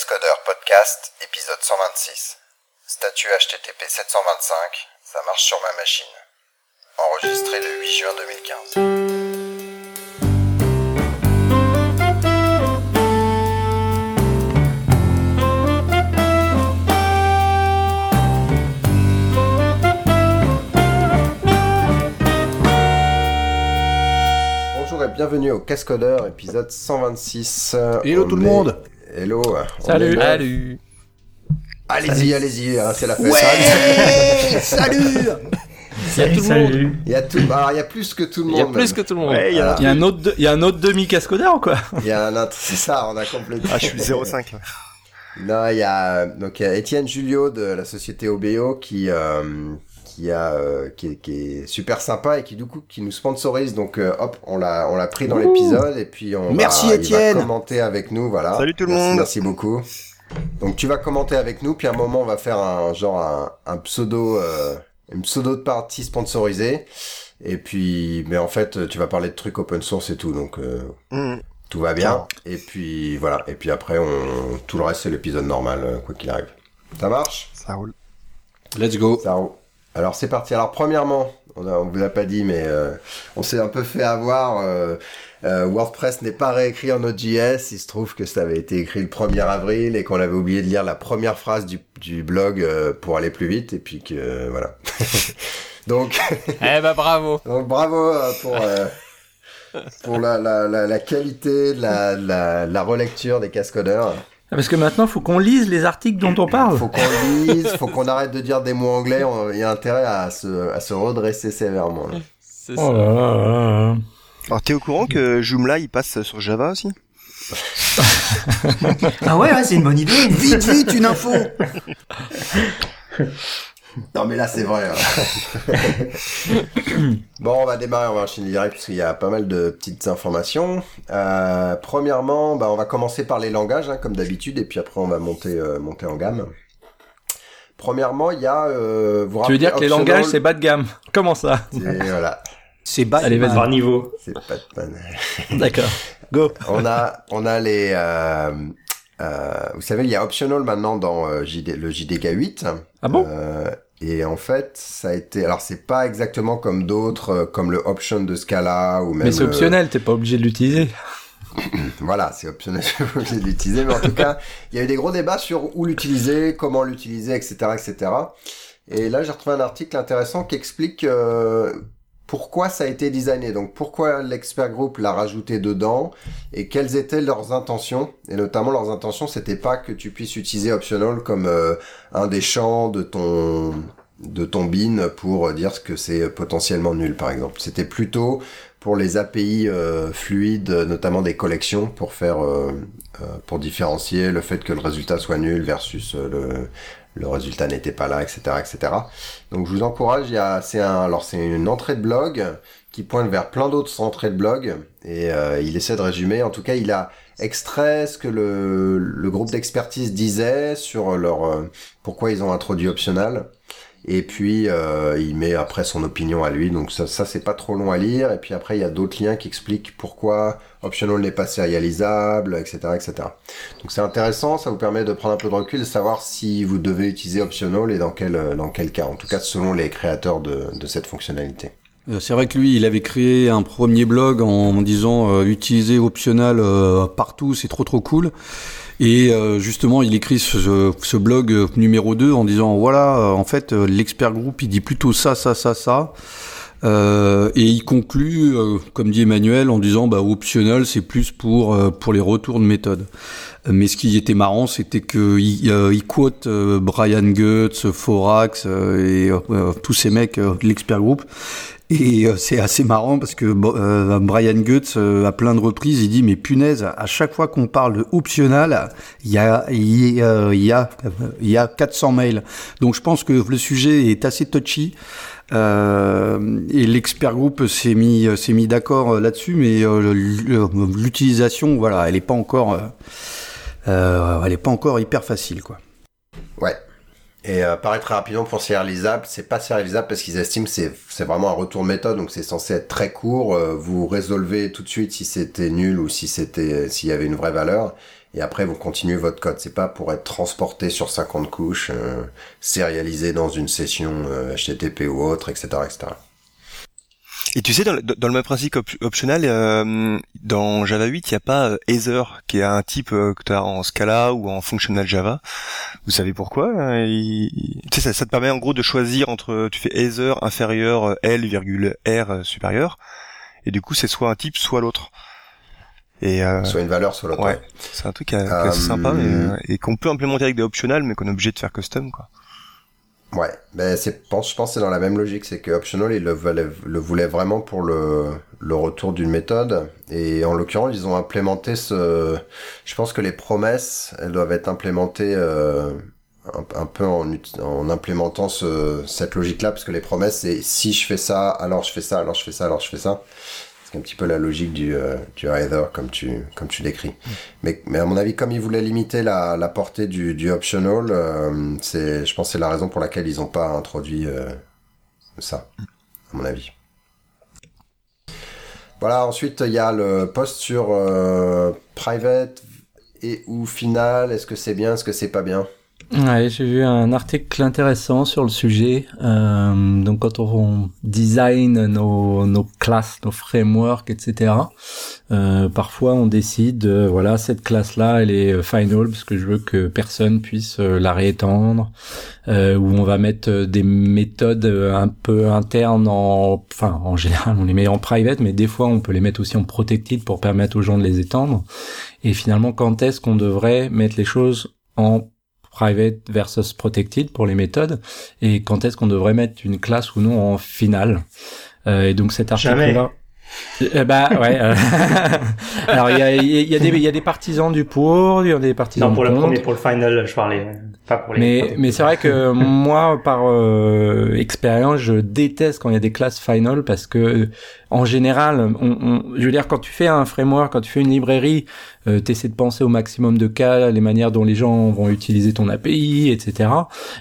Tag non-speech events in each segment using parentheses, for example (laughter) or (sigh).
Cascodeur Podcast, épisode 126. Statut HTTP 725, ça marche sur ma machine. Enregistré le 8 juin 2015. Bonjour et bienvenue au Cascodeur, épisode 126. Hello On tout le est- monde Hello on Salut. Salut. Allez-y, allez-y, hein, c'est la fête. Ouais Salut (laughs) Il y a tout le monde. Il y a tout, alors, il y a plus que tout le Il y a monde. plus que tout le monde. Ouais, il y a- Il y a un autre, de- il y a un autre demi cascodeur ou quoi Il y a un autre, c'est ça, on a complété. Ah, je suis 0,5. Non, il y a donc il y a Étienne Julio de la société OBO qui euh, qui a euh, qui, est, qui est super sympa et qui du coup qui nous sponsorise. Donc euh, hop, on l'a on l'a pris dans l'épisode et puis on Merci, va, Étienne. va commenter avec nous, voilà. Salut tout le Merci, monde. Merci beaucoup. Donc tu vas commenter avec nous, puis à un moment on va faire un genre un, un pseudo euh, une pseudo de partie sponsorisée. Et puis, mais en fait, tu vas parler de trucs open source et tout, donc euh, Hmm. tout va bien. Et puis voilà. Et puis après, on tout le reste c'est l'épisode normal, quoi qu'il arrive. Ça marche? Ça roule. Let's go Ça roule. Alors c'est parti. Alors premièrement, on, a, on vous a pas dit, mais euh, on s'est un peu fait avoir. euh, euh, WordPress n'est pas réécrit en Node.js. Il se trouve que ça avait été écrit le 1er avril et qu'on avait oublié de lire la première phrase du, du blog euh, pour aller plus vite. Et puis que euh, voilà. (laughs) donc, (laughs) Eh bah bravo. donc bravo pour euh, pour la, la, la, la qualité de la, la, la relecture des cascodeurs. Ah, Parce que maintenant, faut qu'on lise les articles dont on parle. Faut qu'on lise, faut qu'on arrête de dire des mots anglais. Il y a intérêt à se, à se redresser sévèrement. là. C'est Oh là là là là. Alors, t'es au courant que Joomla, il passe sur Java aussi? (laughs) Ah ouais, ouais, c'est une bonne idée. Vite, vite, une info (laughs) (laughs) Non mais là c'est vrai. hein. (laughs) bon, on va démarrer, on va enchaîner direct puisqu'il y a pas mal de petites informations. Euh, premièrement, bah, on va commencer par les langages hein, comme d'habitude et puis après on va monter euh, monter en gamme. Premièrement, il y a. Euh, vous Tu veux dire que les langages, c'est bas de gamme Comment ça c'est- voilà, C'est bas. Allez, vas-y. Niveau. c'est pas de panne. D'accord. (laughs) Go on a on a les euh, vous savez il y a optional maintenant dans euh, JD, le JDK 8 Ah bon? Euh, et en fait ça a été alors c'est pas exactement comme d'autres euh, comme le option de Scala ou même Mais c'est optionnel, t'es pas obligé de l'utiliser. (laughs) voilà c'est optionnel (laughs) je suis pas obligé de l'utiliser mais en tout cas il y a eu des gros débats sur où l'utiliser comment l'utiliser etc etc et là j'ai retrouvé un article intéressant qui explique euh, pourquoi ça a été designé. Donc pourquoi l'expert group l'a rajouté dedans et quelles étaient leurs intentions. Et notamment leurs intentions c'était pas que tu puisses utiliser optional comme euh, un des champs de ton de ton bin pour dire ce que c'est potentiellement nul par exemple. C'était plutôt pour les API euh, fluides notamment des collections pour faire euh, euh, pour différencier le fait que le résultat soit nul versus euh, le le résultat n'était pas là, etc., etc. Donc je vous encourage. Il y a, c'est un, alors c'est une entrée de blog qui pointe vers plein d'autres entrées de blog et euh, il essaie de résumer. En tout cas, il a extrait ce que le, groupe d'expertise disait sur leur euh, pourquoi ils ont introduit optional. Et puis euh, il met après son opinion à lui. Donc ça, ça c'est pas trop long à lire. Et puis après il y a d'autres liens qui expliquent pourquoi optional n'est pas sérialisable, etc., etc. Donc c'est intéressant, ça vous permet de prendre un peu de recul de savoir si vous devez utiliser optional et dans quel euh, dans quel cas. En tout cas selon les créateurs de, de cette fonctionnalité. Euh, C'est vrai que lui, il avait créé un premier blog en disant euh, utiliser optional euh, partout, c'est trop trop cool. Et euh, justement, il écrit ce, ce blog euh, numéro 2 en disant voilà, euh, en fait, l'expert groupe, il dit plutôt ça, ça, ça, ça. Euh, et il conclut, euh, comme dit Emmanuel, en disant bah optional, c'est plus pour euh, pour les retours de méthode. Mais ce qui était marrant, c'était que il, quote Brian Goetz, Forax et tous ces mecs de l'expert group. Et euh, c'est assez marrant parce que euh, Brian Goetz, euh, à plein de reprises, il dit mais punaise, à chaque fois qu'on parle de optional, il y a il y a il y a, y a 400 mails. Donc je pense que le sujet est assez touchy. Euh, et l'expert groupe s'est mis s'est mis d'accord là-dessus, mais l'utilisation, voilà, elle est pas encore, euh, elle est pas encore hyper facile, quoi. Ouais. Et euh, pareil très rapidement pour serialisable, c'est pas serialisable parce qu'ils estiment c'est c'est vraiment un retour de méthode, donc c'est censé être très court. euh, vous résolvez tout de suite si c'était nul ou si c'était s'il y avait une vraie valeur, et après vous continuez votre code. C'est pas pour être transporté sur 50 couches, euh, sérialisé dans une session euh, HTTP ou autre, etc., etc. Et tu sais, dans le, dans le même principe op- optionnel, euh, dans Java 8, il n'y a pas euh, Ether, qui est un type euh, que tu as en Scala ou en Functional Java. Vous savez pourquoi hein, il- Tu sais, ça, ça te permet en gros de choisir entre, tu fais Ether inférieur euh, L, virgule R euh, supérieur, et du coup c'est soit un type, soit l'autre. Et euh, Soit une valeur, soit l'autre. ouais, c'est un truc euh, assez Euh, sympa, mais, euh, et qu'on peut implémenter avec des optionals, mais qu'on est obligé de faire custom, quoi. Ouais, ben c'est, pense, je pense que c'est dans la même logique, c'est que optional il le voulait vraiment pour le, le retour d'une méthode, et en l'occurrence ils ont implémenté ce, je pense que les promesses, elles doivent être implémentées euh, un, un peu en, en implémentant ce, cette logique-là, parce que les promesses c'est si je fais ça, alors je fais ça, alors je fais ça, alors je fais ça. C'est un petit peu la logique du, euh, du either comme tu, comme tu décris. Mais, mais à mon avis, comme ils voulaient limiter la, la portée du, du optional, euh, c'est, je pense que c'est la raison pour laquelle ils n'ont pas introduit euh, ça, à mon avis. Voilà, ensuite il y a le post sur private et ou final. Est-ce que c'est bien, est-ce que c'est pas bien? Ouais, j'ai vu un article intéressant sur le sujet. Euh, donc, quand on design nos, nos classes, nos frameworks, etc., euh, parfois on décide, euh, voilà, cette classe-là, elle est euh, final parce que je veux que personne puisse euh, la réétendre, ou on va mettre des méthodes un peu internes en, enfin, en général, on les met en private, mais des fois on peut les mettre aussi en protected pour permettre aux gens de les étendre. Et finalement, quand est-ce qu'on devrait mettre les choses en private versus protected pour les méthodes et quand est-ce qu'on devrait mettre une classe ou non en finale. Euh, et donc cet article-là. Eh bah ouais. euh, (laughs) Alors il y a, il y, a des, il y a des partisans du pour, il y a des partisans Non, pour du le premier, pour le final, je parlais. Pas pour les. Mais, mais c'est vrai que (laughs) moi, par euh, expérience, je déteste quand il y a des classes final parce que, en général, on, on- je veux dire, quand tu fais un framework, quand tu fais une librairie, euh, tu essaies de penser au maximum de cas, les manières dont les gens vont utiliser ton API, etc.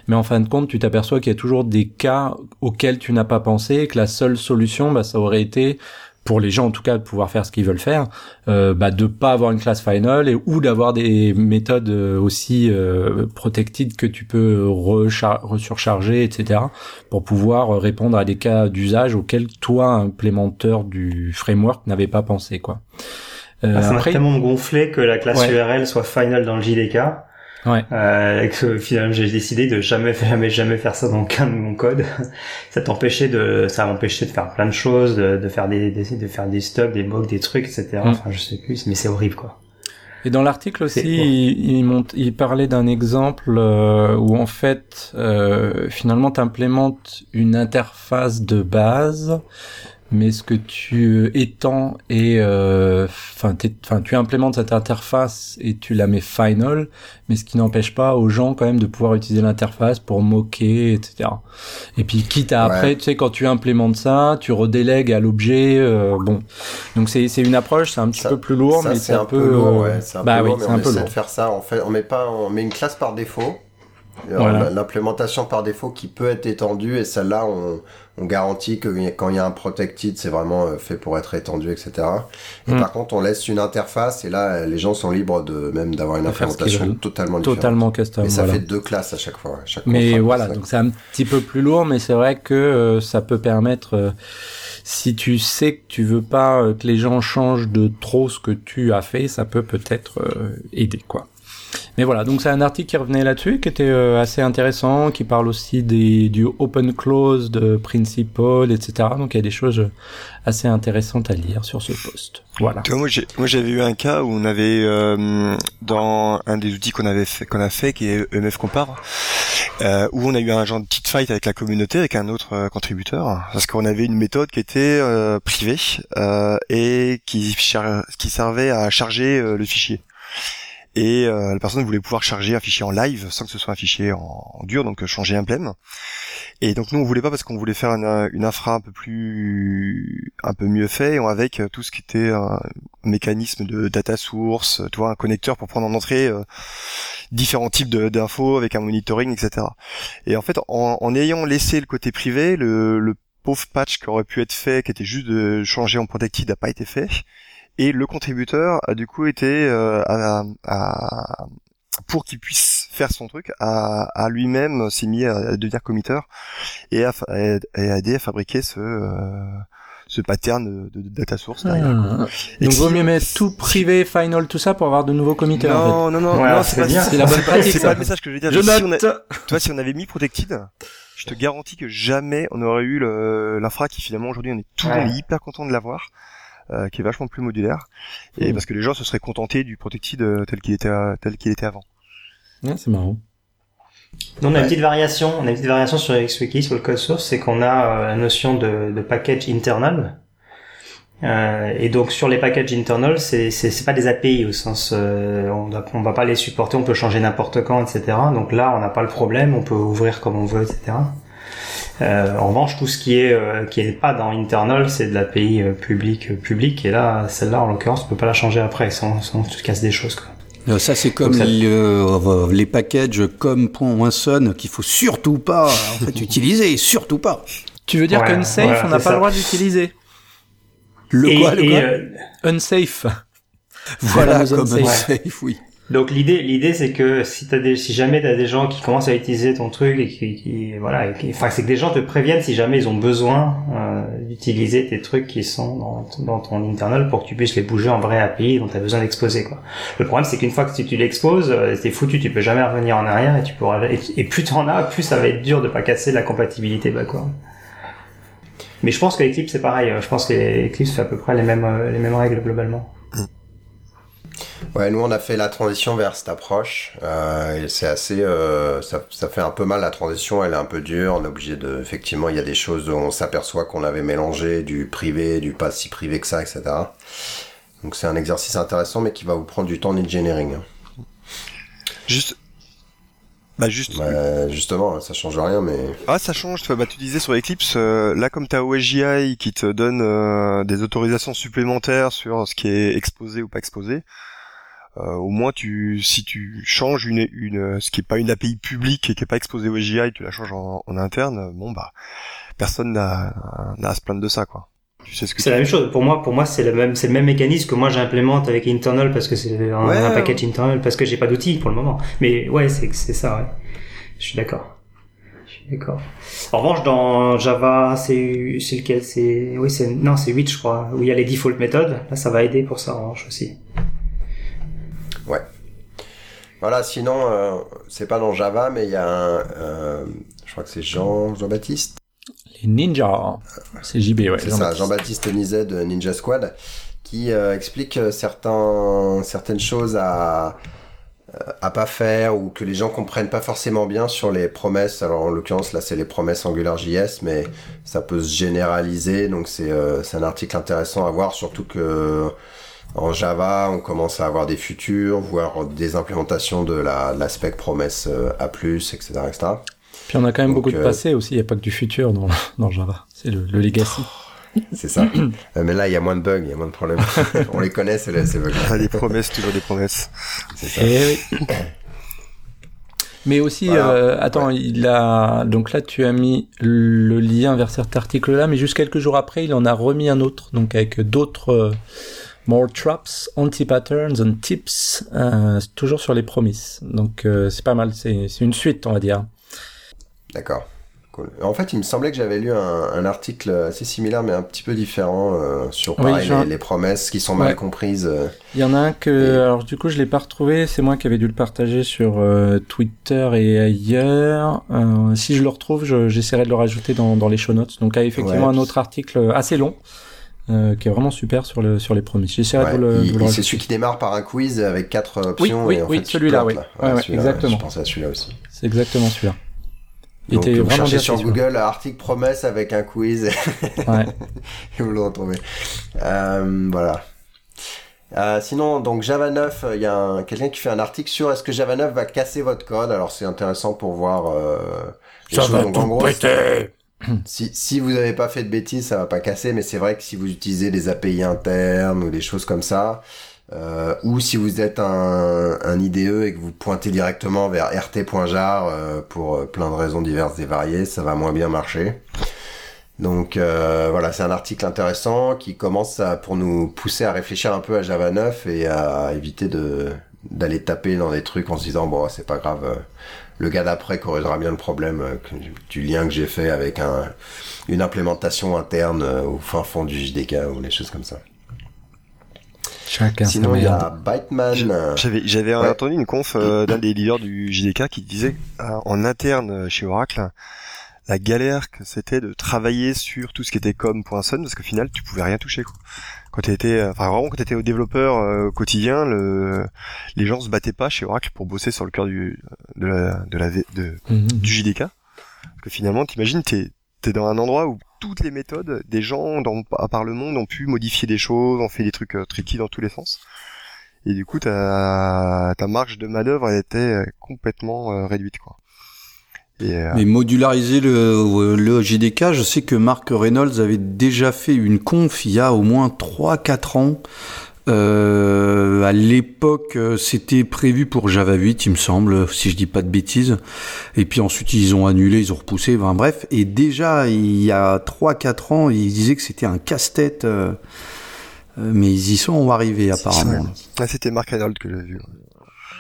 Mais en fin de compte, tu t'aperçois qu'il y a toujours des cas auxquels tu n'as pas pensé que la seule solution, bah, ça aurait été pour les gens en tout cas de pouvoir faire ce qu'ils veulent faire, euh, bah, de pas avoir une classe final et ou d'avoir des méthodes euh, aussi euh, protected que tu peux resurcharger, etc. pour pouvoir euh, répondre à des cas d'usage auxquels toi, implémenteur du framework, n'avais pas pensé quoi. Euh, Ah, ça m'a tellement gonflé que la classe Ouais. URL soit final dans le JDK. ouais. Euh, et que finalement j'ai décidé de jamais (laughs) jamais jamais faire ça dans aucun de mon code. (laughs) ça t'empêchait de ça m'empêchait de faire plein de choses, de, de faire des, des- de faire des stubs, des mocks, des trucs, etc. Mm. Enfin je sais plus, mais c'est horrible quoi. Et dans l'article aussi, il, il, monte- il parlait d'un exemple euh, où en fait, euh, finalement, tu implémentes une interface de base, mais ce que tu étends et enfin, enfin, tu implémentes cette interface et tu la mets final, mais ce qui n'empêche pas aux gens quand même de pouvoir utiliser l'interface pour moquer, etc. Et puis quitte à Ouais. après, tu sais, quand tu implémentes ça, tu redélègues à l'objet, euh, bon. Donc c'est c'est une approche, c'est un petit Ça- peu plus lourd, Ça, mais c'est un peu euh, lourd, ouais. C'est un bah peu oui, lourd, mais c'est on un peu essaie lourd. de faire ça. On fait, on met pas, on met une classe par défaut. Voilà. L'implémentation par défaut qui peut être étendue et celle-là, on, on garantit que quand il y a un protected, c'est vraiment euh, fait pour être étendu, etc. Et Mm. par contre, on laisse une interface et là, les gens sont libres de même d'avoir une implémentation totalement différente. totalement custom. Mais ça voilà. fait deux classes à chaque fois. à chaque Mais voilà, donc c'est un petit peu plus lourd, mais c'est vrai que euh, ça peut permettre, euh, si tu sais que tu veux pas euh, que les gens changent de trop ce que tu as fait, ça peut peut-être aider, quoi. Mais voilà, donc c'est un article qui revenait là-dessus, qui était euh, assez intéressant, qui parle aussi des, du open close, de principle, etc. Donc il y a des choses assez intéressantes à lire sur ce poste. Voilà. Vois, moi, j'avais eu un cas où on avait euh, dans un des outils qu'on avait fait, qu'on a fait, qui est EMF Compare, euh, où on a eu un genre de petite fight avec la communauté, avec un autre euh, contributeur, parce qu'on avait une méthode qui était euh, privée et qui, qui servait à charger le fichier. Et euh, la personne voulait pouvoir charger un fichier en live sans que ce soit un fichier en, dur, donc euh, changer un blême. Et donc nous on voulait pas parce qu'on voulait faire une, une infra un peu plus, un peu mieux fait, avec euh, tout ce qui était un mécanisme de data source, tu vois, un connecteur pour prendre en entrée euh, différents types d'infos avec un monitoring, etc. Et en fait, en, en ayant laissé le côté privé, le, le pauvre patch qui aurait pu être fait, qui était juste de changer en protected, n'a pas été fait. Et le contributeur a du coup été euh, à, à, pour qu'il puisse faire son truc, à, à lui-même s'est mis à devenir committeur et à, à, aider à fabriquer ce euh, ce pattern de, de data source. Ah. Donc vaut mieux mettre tout privé, final, tout ça pour avoir de nouveaux committeurs. Non, en fait. non, non, non, c'est pas, c'est la bonne (laughs) pratique. C'est pas le message que je veux dire. Je si note. On a, tu vois, si on avait mis protected, je te garantis que jamais on aurait eu l'infra qui finalement aujourd'hui on est tout ouais. hyper content de l'avoir. Euh, qui est vachement plus modulaire et mmh. parce que les gens se seraient contentés du protected euh, tel qu'il était euh, tel qu'il était avant. Ouais, c'est marrant. On a une petite variation, on a une petite variation sur XWiki sur le code source, c'est qu'on a la notion de, de package internal. Euh, et donc sur les packages internal, c'est c'est pas des API au sens euh, on, doit, on va pas les supporter, on peut changer n'importe quand, etc. Donc là on n'a pas le problème, on peut ouvrir comme on veut, etc. Euh, en revanche, tout ce qui est euh, qui est pas dans internal, c'est de l'API euh, public public. Et là, celle-là, en l'occurrence, on peut pas la changer après, sans sans tu casses des choses. Quoi. Ça, c'est comme ça... les, euh, les packages comme .son qu'il faut surtout pas en fait, (laughs) utiliser, surtout pas. Tu veux dire ouais, qu'unsafe, voilà, on n'a pas ça. le droit d'utiliser Le et, quoi, le et, quoi euh... Unsafe. Voilà, comme unsafe. unsafe, oui. Donc l'idée, l'idée c'est que si t'as des, si jamais t'as des gens qui commencent à utiliser ton truc et qui, qui voilà, et qui, enfin c'est que des gens te préviennent si jamais ils ont besoin euh, d'utiliser tes trucs qui sont dans, dans ton internal pour que tu puisses les bouger en vrai API dont t'as besoin d'exposer quoi. Le problème c'est qu'une fois que tu, tu l'exposes, euh, t'es foutu, tu peux jamais revenir en arrière et tu pourras et, plus t'en as, plus ça va être dur de pas casser la compatibilité backward. Mais je pense que Eclipse c'est pareil. Je pense que Eclipse fait à peu près les mêmes les mêmes règles globalement. Ouais, nous on a fait la transition vers cette approche euh, c'est assez, euh, ça, ça fait un peu mal la transition, elle est un peu dure, on est obligé de, effectivement, il y a des choses où on s'aperçoit qu'on avait mélangé du privé, du pas si privé que ça, etc. Donc c'est un exercice intéressant mais qui va vous prendre du temps d'engineering. Juste, bah juste. Bah, justement, ça change rien, mais. Ah, ça change. Bah, tu disais sur Eclipse, euh, là comme t'as OSGI qui te donne euh, des autorisations supplémentaires sur ce qui est exposé ou pas exposé, euh, au moins tu, si tu changes une, une, ce qui est pas une API publique et qui est pas exposé OSGI, tu la changes en, en interne, bon bah, personne n'a, n'a à se plaindre de ça, quoi. Tu sais ce que c'est la même chose. Pour moi, pour moi, c'est le même, c'est le même mécanisme que moi j'implémente avec internal parce que c'est un, Ouais, un package internal parce que j'ai pas d'outils pour le moment. Mais ouais, c'est c'est ça. Ouais. Je suis d'accord. Je suis d'accord. En revanche, dans Java, c'est c'est lequel? C'est oui, c'est non, c'est 8 je crois. Où il y a les default méthodes. Là, ça va aider pour ça en revanche aussi. Voilà, sinon, euh, c'est pas dans Java, mais il y a un, euh, je crois que c'est Jean, Jean-Baptiste. Les ninjas. C'est JB, ouais. C'est ça, Jean-Baptiste Nizet de Ninja Squad, qui euh, explique certains, certaines choses à, à pas faire ou que les gens comprennent pas forcément bien sur les promesses. Alors en l'occurrence là c'est les promesses AngularJS, mais ça peut se généraliser. Donc c'est euh, c'est un article intéressant à voir, surtout que en Java on commence à avoir des futurs, voire des implémentations de la de l'aspect promesse euh, A+, etc., etc. Puis on a quand même Donc, beaucoup de euh, passé aussi, il n'y a pas que du futur dans, (laughs) dans Java. C'est le, le legacy. C'est ça. (clears throat) Euh, mais là il y a moins de bugs, il y a moins de problèmes. (laughs) on les connaît ces, ces bugs. Ah, des promesses, toujours des promesses. C'est ça. Eh oui. (coughs) Mais aussi, Voilà. euh, attends, il a donc là tu as mis le lien vers cet article-là, mais juste quelques jours après, il en a remis un autre, donc avec d'autres euh, more traps, anti-patterns and tips, euh, toujours sur les promises. Donc euh, c'est pas mal, c'est une suite, on va dire. D'accord. Cool. En fait, il me semblait que j'avais lu un, un article assez similaire, mais un petit peu différent euh, sur Oui, pareil, genre- les, les promesses qui sont mal comprises. Il y en a un que, Et- alors du coup je l'ai pas retrouvé, c'est moi qui avais dû le partager sur euh, Twitter et ailleurs. Euh, si je le retrouve, je- j'essaierai de le rajouter dans, dans les show notes. Donc il y a effectivement Ouais. un autre article assez long. Euh, qui est vraiment super sur le sur les promises. J'essaierai Ouais, de vous le, de il- le c'est celui qui démarre par un quiz avec quatre options. oui, et oui, tu celui-là, oui. Ouais, ouais, exactement. Je pensais à celui-là aussi. C'est exactement celui-là. Il Donc, était vous vraiment cherchez sur. Google article promesse avec un quiz Ouais. (laughs) et vous le retrouvez. Euh, voilà. Euh, sinon, donc Java 9, il y a un- quelqu'un qui fait un article sur est-ce que Java 9 va casser votre code. Alors c'est intéressant pour voir euh, les choses. Donc, en gros, (clears throat) si, vous n'avez pas fait de bêtises, ça va pas casser, mais c'est vrai que si vous utilisez des API internes ou des choses comme ça, Euh, ou si vous êtes un, un, IDE et que vous pointez directement vers rt.jar euh, pour euh, plein de raisons diverses et variées, ça va moins bien marcher. Donc voilà, c'est un article intéressant qui commence pour nous pousser à réfléchir un peu à Java 9 et à éviter d'aller taper dans des trucs en se disant bon c'est pas grave, le gars d'après corrigera bien le problème du lien que j'ai fait avec un, une implémentation interne au fin fond du JDK ou des choses comme ça. Chacun Sinon, il y a Byteman. J'avais, j'avais entendu une conf euh, d'un des leaders du JDK qui disait euh, en interne euh, chez Oracle la galère que c'était de travailler sur tout ce qui était com.sun parce qu'au final tu pouvais rien toucher quoi. Quand t'étais, enfin vraiment quand t'étais au développeur quotidien, le, les gens se battaient pas chez Oracle pour bosser sur le cœur du de la de la de, Mhm. du JDK. Parce que finalement, t'imagines, t'es t'es dans un endroit où toutes les méthodes, des gens dans, à part le monde ont pu modifier des choses, ont fait des trucs euh, tricky dans tous les sens. Et du coup, ta, ta marge de manœuvre elle était euh, complètement euh, réduite, quoi. Et, euh, Mais modulariser le, le JDK, je sais que Mark Reynolds avait déjà fait une conf il y a au moins 3-4 ans. Euh, à l'époque, euh, c'était prévu pour Java 8, il me semble, si je dis pas de bêtises. Et puis ensuite, ils ont annulé, ils ont repoussé, enfin, bref. Et déjà, il y a 3-4 ans, ils disaient que c'était un casse-tête. euh, euh, mais ils y sont arrivés, apparemment. ah, c'était Mark Reynolds que j'ai vu.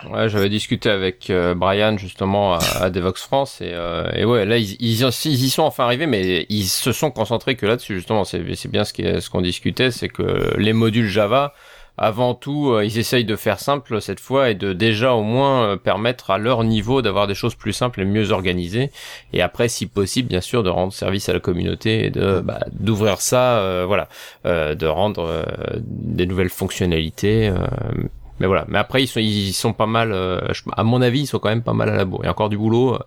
Ouais, j'avais discuté avec euh, Brian justement à, à Devox France et, euh, et ouais, là ils, ils, ils y sont enfin arrivés, mais ils se sont concentrés que là-dessus justement. C'est bien ce qui- ce qu'on discutait, c'est que les modules Java, avant tout, euh, ils essayent de faire simple cette fois et de déjà au moins euh, permettre à leur niveau d'avoir des choses plus simples et mieux organisées. Et après, si possible, bien sûr, de rendre service à la communauté et de bah, d'ouvrir ça, euh, voilà, euh, de rendre euh, des nouvelles fonctionnalités. Mais voilà. Mais après, ils sont, ils sont pas mal. euh, à mon avis, ils sont quand même pas mal à la bourre. Il y a encore du boulot. euh,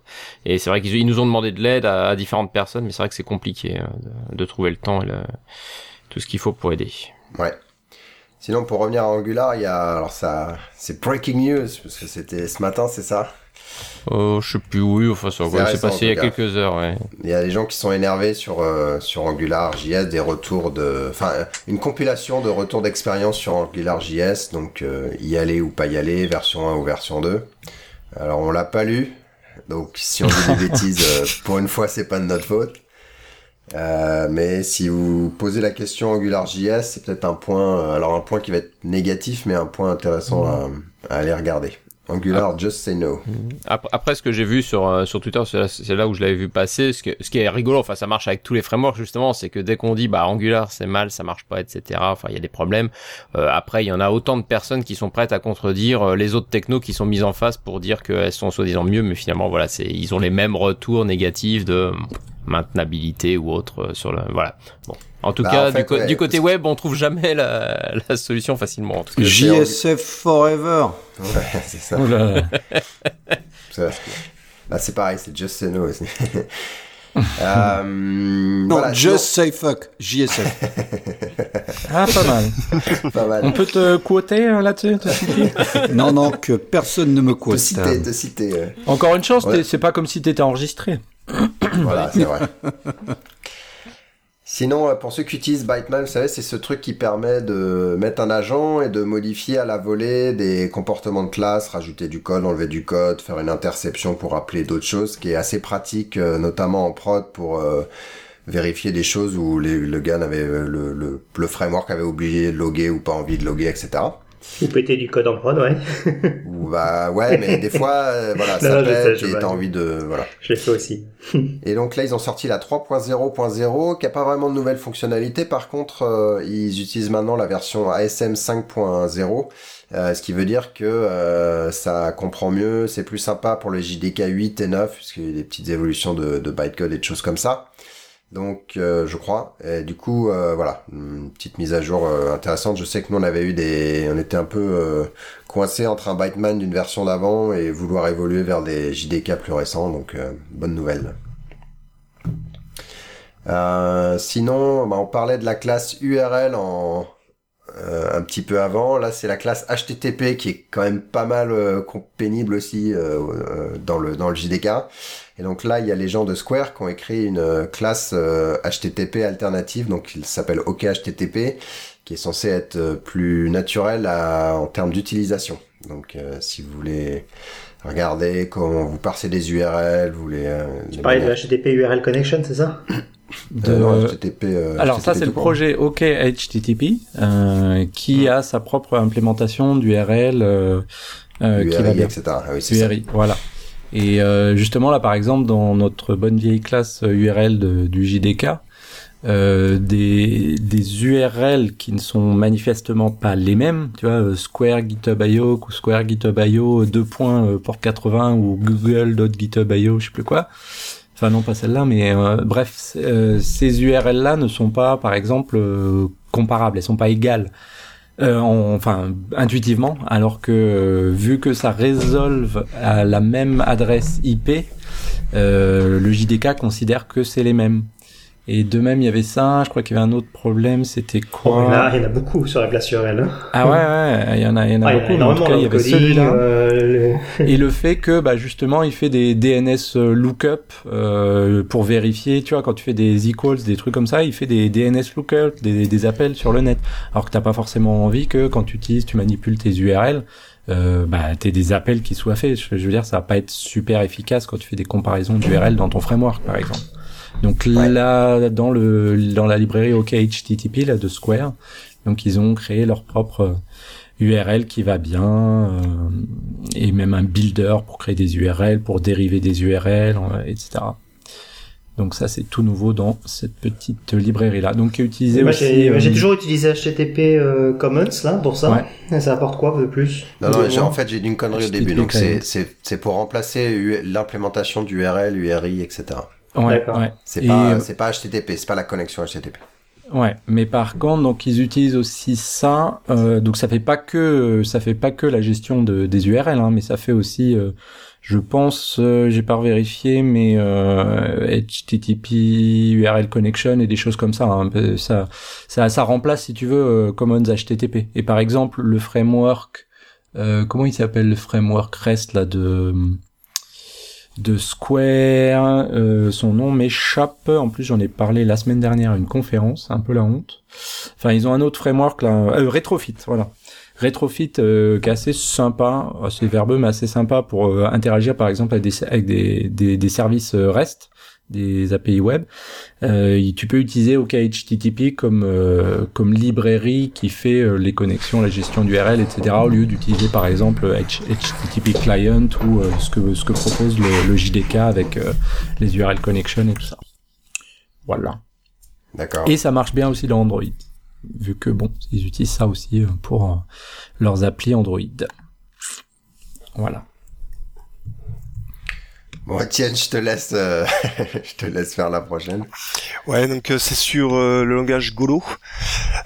et c'est vrai qu'ils ils nous ont demandé de l'aide à, à différentes personnes, mais c'est vrai que c'est compliqué euh, de, de trouver le temps et le- tout ce qu'il faut pour aider. Ouais. Sinon, pour revenir à Angular, il y a, alors ça, c'est breaking news, parce que c'était ce matin, c'est ça? Oh, je sais plus oui. Enfin, ça, récent, passé il y a quelques heures. Ouais. Il y a des gens qui sont énervés sur, euh, sur Angular JS, des retours de, enfin, une compilation de retours d'expérience sur Angular JS, donc, euh, y aller ou pas y aller, version 1 ou version 2. Alors, on l'a pas lu, donc si on dit des (laughs) bêtises, euh, pour une fois, c'est pas de notre faute. Euh, mais si vous posez la question Angular JS, c'est peut-être un point, alors un point qui va être négatif, mais un point intéressant à, à aller regarder. Angular, just say no. Après, après, ce que j'ai vu sur euh, sur Twitter, c'est là, c'est là où je l'avais vu passer. Ce, que, ce qui est rigolo, enfin, ça marche avec tous les frameworks justement, c'est que dès qu'on dit bah Angular c'est mal, ça marche pas, etc. Enfin, il y a des problèmes. Euh, après, il y en a autant de personnes qui sont prêtes à contredire euh, les autres technos qui sont mises en face pour dire qu'elles sont soi-disant mieux, mais finalement, voilà, c'est ils ont les mêmes retours négatifs de maintenabilité ou autre euh, sur le voilà. Bon, en tout Bah, cas, en fait, du, co- ouais, du côté web, on trouve jamais la, (laughs) la solution facilement. En tout cas. JSF Forever. Ouais, (laughs) c'est ça. Là là. (laughs) Ça, Là, c'est pareil, c'est Just Say No aussi. euh, Non, voilà, Just Say Fuck. JSF. Ah, pas mal. pas mal. On peut te quoter euh, là-dessus non, non, que personne ne me Te quote. citer, te citer. euh, Encore une chance, Ouais. c'est pas comme si t'étais enregistré. Voilà, c'est vrai. Sinon, euh, pour ceux qui utilisent Byteman, vous savez, c'est ce truc qui permet de mettre un agent et de modifier à la volée des comportements de classe, rajouter du code, enlever du code, faire une interception pour appeler d'autres choses, qui est assez pratique, euh, notamment en prod pour euh, vérifier des choses où les- le gars n'avait euh, le, le, le framework avait oublié de loguer ou pas envie de loguer, etc. Ou péter du code en prod, ouais. Ou bah ouais, mais des fois, euh, voilà, (laughs) ça Non, sais, pète je et t'as envie de voilà. Je l'ai fait aussi. (laughs) Et donc là, ils ont sorti la 3.0.0, qui a pas vraiment de nouvelles fonctionnalités. Par contre, euh, ils utilisent maintenant la version ASM 5.0, euh, ce qui veut dire que euh, ça comprend mieux, c'est plus sympa pour les JDK 8 et 9, puisqu'il y a des petites évolutions de, de bytecode et de choses comme ça. Donc, euh, je crois. Et du coup, euh, voilà, une petite mise à jour euh, intéressante. Je sais que nous, on avait eu des, on était un peu coincé entre un Byteman d'une version d'avant et vouloir évoluer vers des JDK plus récents. Donc, bonne nouvelle. Sinon, bah, on parlait de la classe URL en un petit peu avant. Là, c'est la classe HTTP qui est quand même pas mal euh, pénible aussi euh, euh, dans le dans le JDK. Et donc là, il y a les gens de Square qui ont écrit une euh, classe euh, HTTP alternative, donc il s'appelle OKHTTP, qui est censé être euh, plus naturel à, en termes d'utilisation. Donc, euh, si vous voulez regarder comment vous parsez des URL, vous voulez... Euh, Tu les parlais de HTTP URL Connection, c'est ça? De- Euh, HTTP, euh, Alors ça c'est le projet OK HTTP euh, qui a sa propre implémentation d'URL euh, euh, qui va URI, bien. etc. Ah oui, c'est ça. URI, voilà. Et euh, justement là par exemple dans notre bonne vieille classe euh, URL de- du JDK, euh, des, des URL qui ne sont manifestement pas les mêmes, tu vois, euh, Square GitHub.io ou Square GitHub.io 2. euh, port 80 ou Google.github.io, je sais plus quoi. Enfin non pas celle-là, mais euh, bref, euh, ces URL-là ne sont pas, par exemple, euh, comparables, elles sont pas égales. En- enfin intuitivement, alors que vu que ça résolve à la même adresse IP, le JDK considère que c'est les mêmes. Et de même, il y avait ça. Je crois qu'il y avait un autre problème. C'était quoi? Il, y en a, il y en a beaucoup sur la place URL. Hein. Ah ouais, ouais, il y en a, il y en a Ah, il y en beaucoup. a en tout cas, il y avait celui-là. euh, le- (laughs) Et le fait que, bah, justement, il fait des DNS lookup euh, pour vérifier, tu vois, quand tu fais des equals, des trucs comme ça, il fait des DNS lookup, des, des appels sur le net. Alors que t'as pas forcément envie que quand tu utilises, tu manipules tes URL, euh, bah, t'aies des appels qui soient faits. Je, je veux dire, ça va pas être super efficace quand tu fais des comparaisons d'URL dans ton framework, par exemple. Donc Ouais. là, dans le dans la librairie OKHTTP là de Square, donc ils ont créé leur propre URL qui va bien euh, et même un builder pour créer des URL, pour dériver des URL, euh, etc. Donc ça c'est tout nouveau dans cette petite librairie là. Donc qui est utilisé Moi, aussi. j'ai moi, j'ai euh, toujours utilisé HTTP euh, Commons là pour ça. Ouais. Et ça apporte quoi de plus? Non, non, en fait, j'ai dit une connerie au début. Donc, c'est, c'est, c'est pour remplacer l'implémentation du URL, URI, etc. ouais. C'est Et, pas, euh, c'est pas HTTP, c'est pas la connexion HTTP. Ouais, mais par contre, donc ils utilisent aussi ça. euh, donc ça fait pas que ça fait pas que la gestion de, des URL, hein, mais ça fait aussi, euh, je pense, euh, j'ai pas vérifié, mais euh, HTTP, URL connection et des choses comme ça. hein. Euh, ça, ça, ça remplace, si tu veux, euh, Commons HTTP. Et par exemple, le framework, euh, comment il s'appelle le framework REST là de de Square, euh, son nom m'échappe. En plus, j'en ai parlé la semaine dernière à une conférence, un peu la honte. Enfin, ils ont un autre framework là, euh, Retrofit, voilà. Retrofit euh, qui est assez sympa, assez verbeux mais assez sympa pour euh, interagir par exemple avec des des services REST, des API web. Euh, tu peux utiliser OKHTTP comme euh, comme librairie qui fait euh, les connexions, la gestion d'URL, etc. Au lieu d'utiliser par exemple H- HTTP client ou euh, ce que ce que propose le, le JDK avec euh, les URL connection et tout ça. Voilà. D'accord. Et ça marche bien aussi dans Android, vu que bon, ils utilisent ça aussi pour leurs applis Android. Voilà. Bon, Étienne, je te laisse, euh, (laughs) je te laisse faire la prochaine. Ouais, donc euh, c'est sur euh, le langage Golo.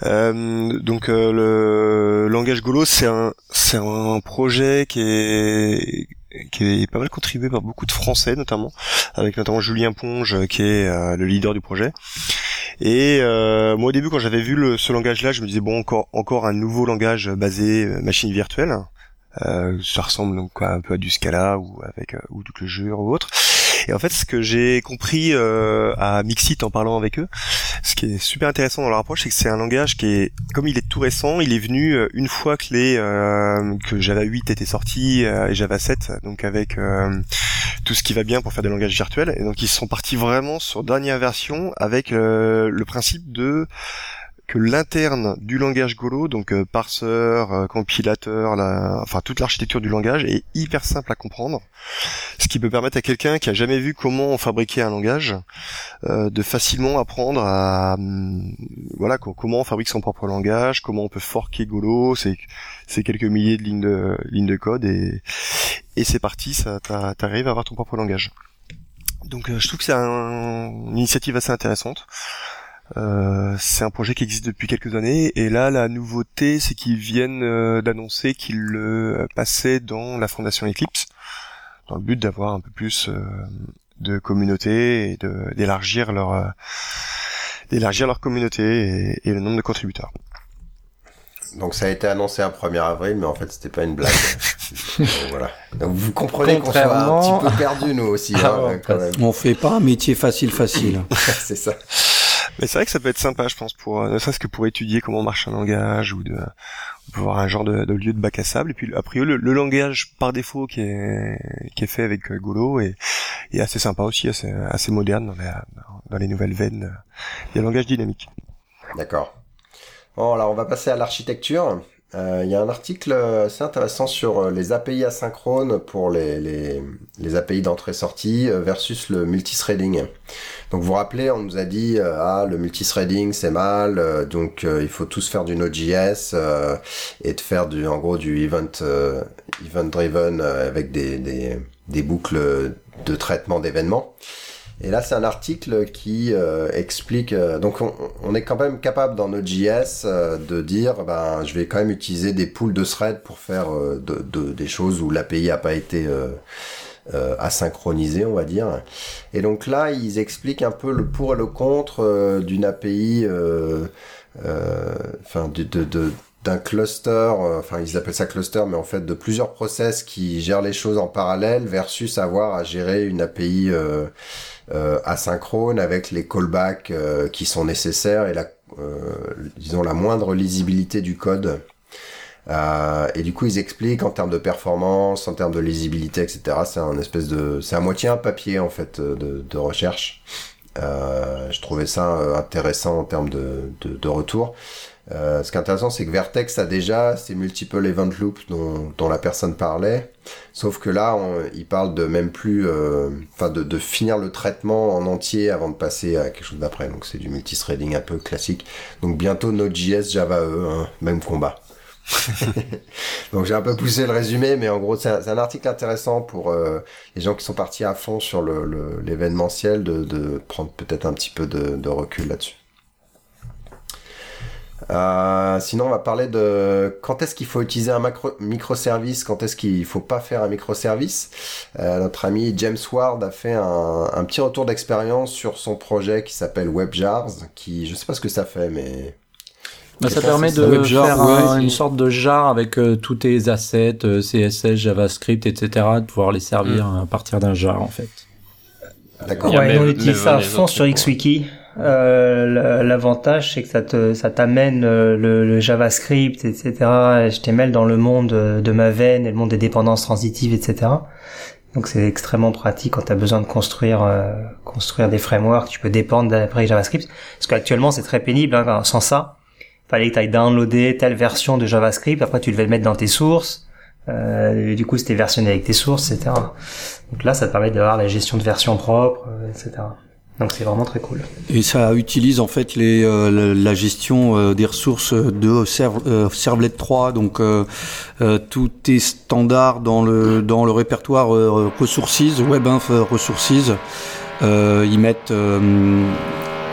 Euh, donc euh, le langage Golo, c'est un c'est un projet qui est qui est pas mal contribué par beaucoup de Français notamment, avec notamment Julien Ponge euh, qui est le leader du projet. Et euh, moi au début quand j'avais vu le, ce langage-là, je me disais bon encore encore un nouveau langage basé machine virtuelle. Euh, ça ressemble donc un peu à du Scala ou avec euh, ou du Clojure ou autre. Et en fait, ce que j'ai compris euh, à Mixit en parlant avec eux, ce qui est super intéressant dans leur approche, c'est que c'est un langage qui est, comme il est tout récent, il est venu euh, une fois que les euh, que Java 8 était sorti euh, et Java 7, donc avec tout ce qui va bien pour faire des langages virtuels. Et donc ils sont partis vraiment sur dernière version avec le principe de que l'interne du langage Golo, donc euh, parseur, euh, compilateur, la... enfin toute l'architecture du langage est hyper simple à comprendre, ce qui peut permettre à quelqu'un qui a jamais vu comment on fabriquait un langage euh, de facilement apprendre à hum, voilà co- comment on fabrique son propre langage, comment on peut forker Golo, c'est c'est quelques milliers de lignes de lignes de code et et c'est parti, ça t'a- t'arrives à avoir ton propre langage. Donc euh, je trouve que c'est un- une initiative assez intéressante. Euh, c'est un projet qui existe depuis quelques années et là la nouveauté c'est qu'ils viennent euh, d'annoncer qu'ils le passaient dans la fondation Eclipse dans le but d'avoir un peu plus euh, de communauté et d'élargir leur euh, d'élargir leur communauté et, et le nombre de contributeurs. Donc ça a été annoncé un 1er avril, mais en fait c'était pas une blague. (laughs) Donc, voilà. Donc vous comprenez qu'on soit un petit peu perdu nous aussi, (laughs) Ah hein, quand même. On fait pas un métier facile facile. (laughs) c'est ça. Mais c'est vrai que ça peut être sympa, je pense, pour ne serait-ce que pour étudier comment marche un langage ou de pour avoir un genre de, lieu de bac à sable. Et puis a priori le, langage par défaut qui est fait avec Golo est, est assez sympa aussi, assez moderne dans les, dans les nouvelles veines. Il y a le langage dynamique. D'accord. Bon, alors on va passer à l'architecture. Euh, il y a un article assez intéressant sur euh, les API asynchrones pour les, les, les API d'entrée-sortie euh, versus le multithreading. Donc vous vous rappelez, on nous a dit ah le multithreading c'est mal, donc il faut tous faire du Node.js et de faire du en gros du event event driven avec des, des, des boucles de traitement d'événements. Et là, c'est un article qui euh, explique. Euh, donc, on, est quand même capable dans Node.js euh, de dire, ben, je vais quand même utiliser des pools de threads pour faire de, des choses où l'API a pas été asynchronisée, on va dire. Et donc là, ils expliquent un peu le pour et le contre d'une API, enfin, de, d'un cluster, enfin ils appellent ça cluster, mais en fait de plusieurs process qui gèrent les choses en parallèle versus avoir à gérer une API euh, asynchrone avec les callbacks euh, qui sont nécessaires et la, euh, disons la moindre lisibilité du code. Euh, et du coup, ils expliquent en termes de performance, en termes de lisibilité, etc. C'est un espèce de, c'est à moitié un papier en fait de, de recherche. Euh, je trouvais ça intéressant en termes de, de, de retour. Euh, ce qui est intéressant, c'est que Vertex a déjà ces multiple event loops dont, dont la personne parlait, sauf que là, il parle de même plus, euh, enfin de, de, finir le traitement en entier avant de passer à quelque chose d'après. Donc c'est du multithreading un peu classique. Donc bientôt Node.js, Java E, hein, même combat. (laughs) Donc j'ai un peu poussé le résumé, mais en gros c'est un, article intéressant pour euh, les gens qui sont partis à fond sur l'événementiel le, de, de prendre peut-être un petit peu de, de recul là-dessus. Euh, sinon, on va parler de quand est-ce qu'il faut utiliser un macro, microservice, quand est-ce qu'il faut pas faire un microservice. Euh, notre ami James Ward a fait un, un petit retour d'expérience sur son projet qui s'appelle WebJars, qui je sais pas ce que ça fait, mais bah, ça permet de faire une sorte de jar avec euh, tous tes assets, euh, CSS, JavaScript, etc., de pouvoir les servir mm. à partir d'un jar en fait. D'accord. Ouais, on utilise ça à fond sur XWiki. Euh, L'avantage, c'est que ça te, ça t'amène euh, le, le, JavaScript, etc. HTML dans le monde de ma veine et le monde des dépendances transitives, etc. Donc c'est extrêmement pratique quand tu as besoin de construire euh, construire des frameworks. Tu peux dépendre d'après JavaScript. Parce qu'actuellement c'est très pénible. Hein, sans ça, fallait que tu ailles downloader telle version de JavaScript. Après tu devais le mettre dans tes sources. Euh, du coup c'était versionné avec tes sources, etc. Donc là ça te permet d'avoir la gestion de version propre, euh, etc. Donc c'est vraiment très cool. Et ça utilise en fait les, euh, la, gestion euh, des ressources de serv Servlet 3, donc euh, tout est standard dans le dans le répertoire ressources, WebInf ressources. ils mettent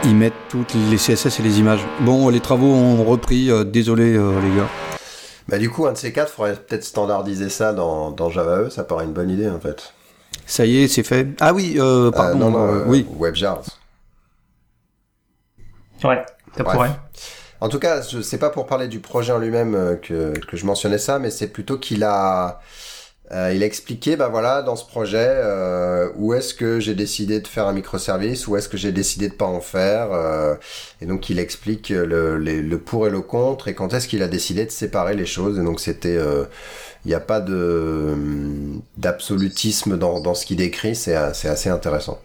ils mettent toutes les CSS et les images. Bon, les travaux ont repris. désolé les gars. Bah du coup, un de ces quatre, faudrait peut-être standardiser ça dans, dans Java E. Ça paraît une bonne idée en fait. Ça y est, c'est fait. Ah oui, euh, pardon. non, non, euh, oui. WebJars. Ouais, ça pourrait. En tout cas, je sais pas pour parler du projet en lui-même euh, que, que je mentionnais ça, mais c'est plutôt qu'il a, euh, il a expliqué, bah voilà, dans ce projet, euh, où est-ce que j'ai décidé de faire un microservice, où est-ce que j'ai décidé de pas en faire, euh, et donc il explique le, le, pour et le contre, et quand est-ce qu'il a décidé de séparer les choses. Et donc c'était il n'y a pas de d'absolutisme dans, dans ce qu'il décrit, c'est assez intéressant.